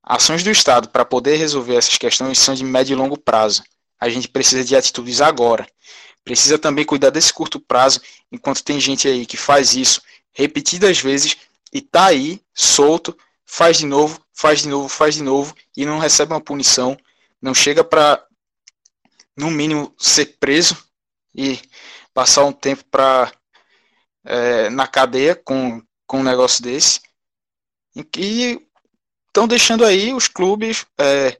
ações do Estado para poder resolver essas questões são de médio e longo prazo. A gente precisa de atitudes agora. Precisa também cuidar desse curto prazo, enquanto tem gente aí que faz isso repetidas vezes e tá aí solto, faz de novo, faz de novo, faz de novo e não recebe uma punição, não chega para no mínimo ser preso e passar um tempo para é, na cadeia com, com um negócio desse e estão deixando aí os clubes, é,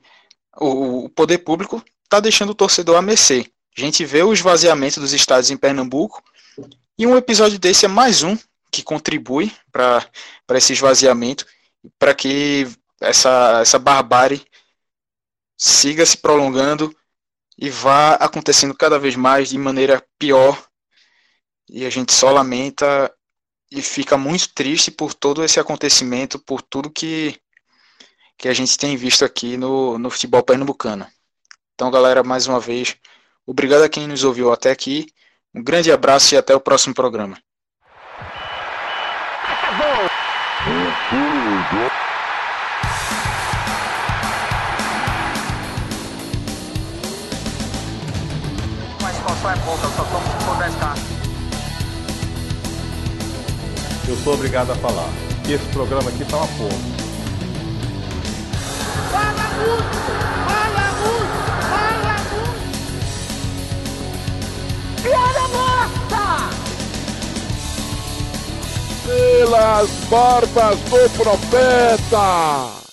o, o, poder público está deixando o torcedor a mercê. A gente vê o esvaziamento dos estádios em Pernambuco e um episódio desse é mais um que contribui para esse esvaziamento, para que essa, essa barbárie siga se prolongando e vá acontecendo cada vez mais de maneira pior. E a gente só lamenta e fica muito triste por todo esse acontecimento, por tudo que, que a gente tem visto aqui no, no futebol pernambucano. Então, galera, mais uma vez, obrigado a quem nos ouviu até aqui. Um grande abraço e até o próximo programa. Expansão é pouca, eu só tomo se for 10k. Eu sou obrigado a falar que esse programa aqui tá uma porra. Fala muito! Fala muito! Fala muito! Piada morta! Pelas barbas do profeta!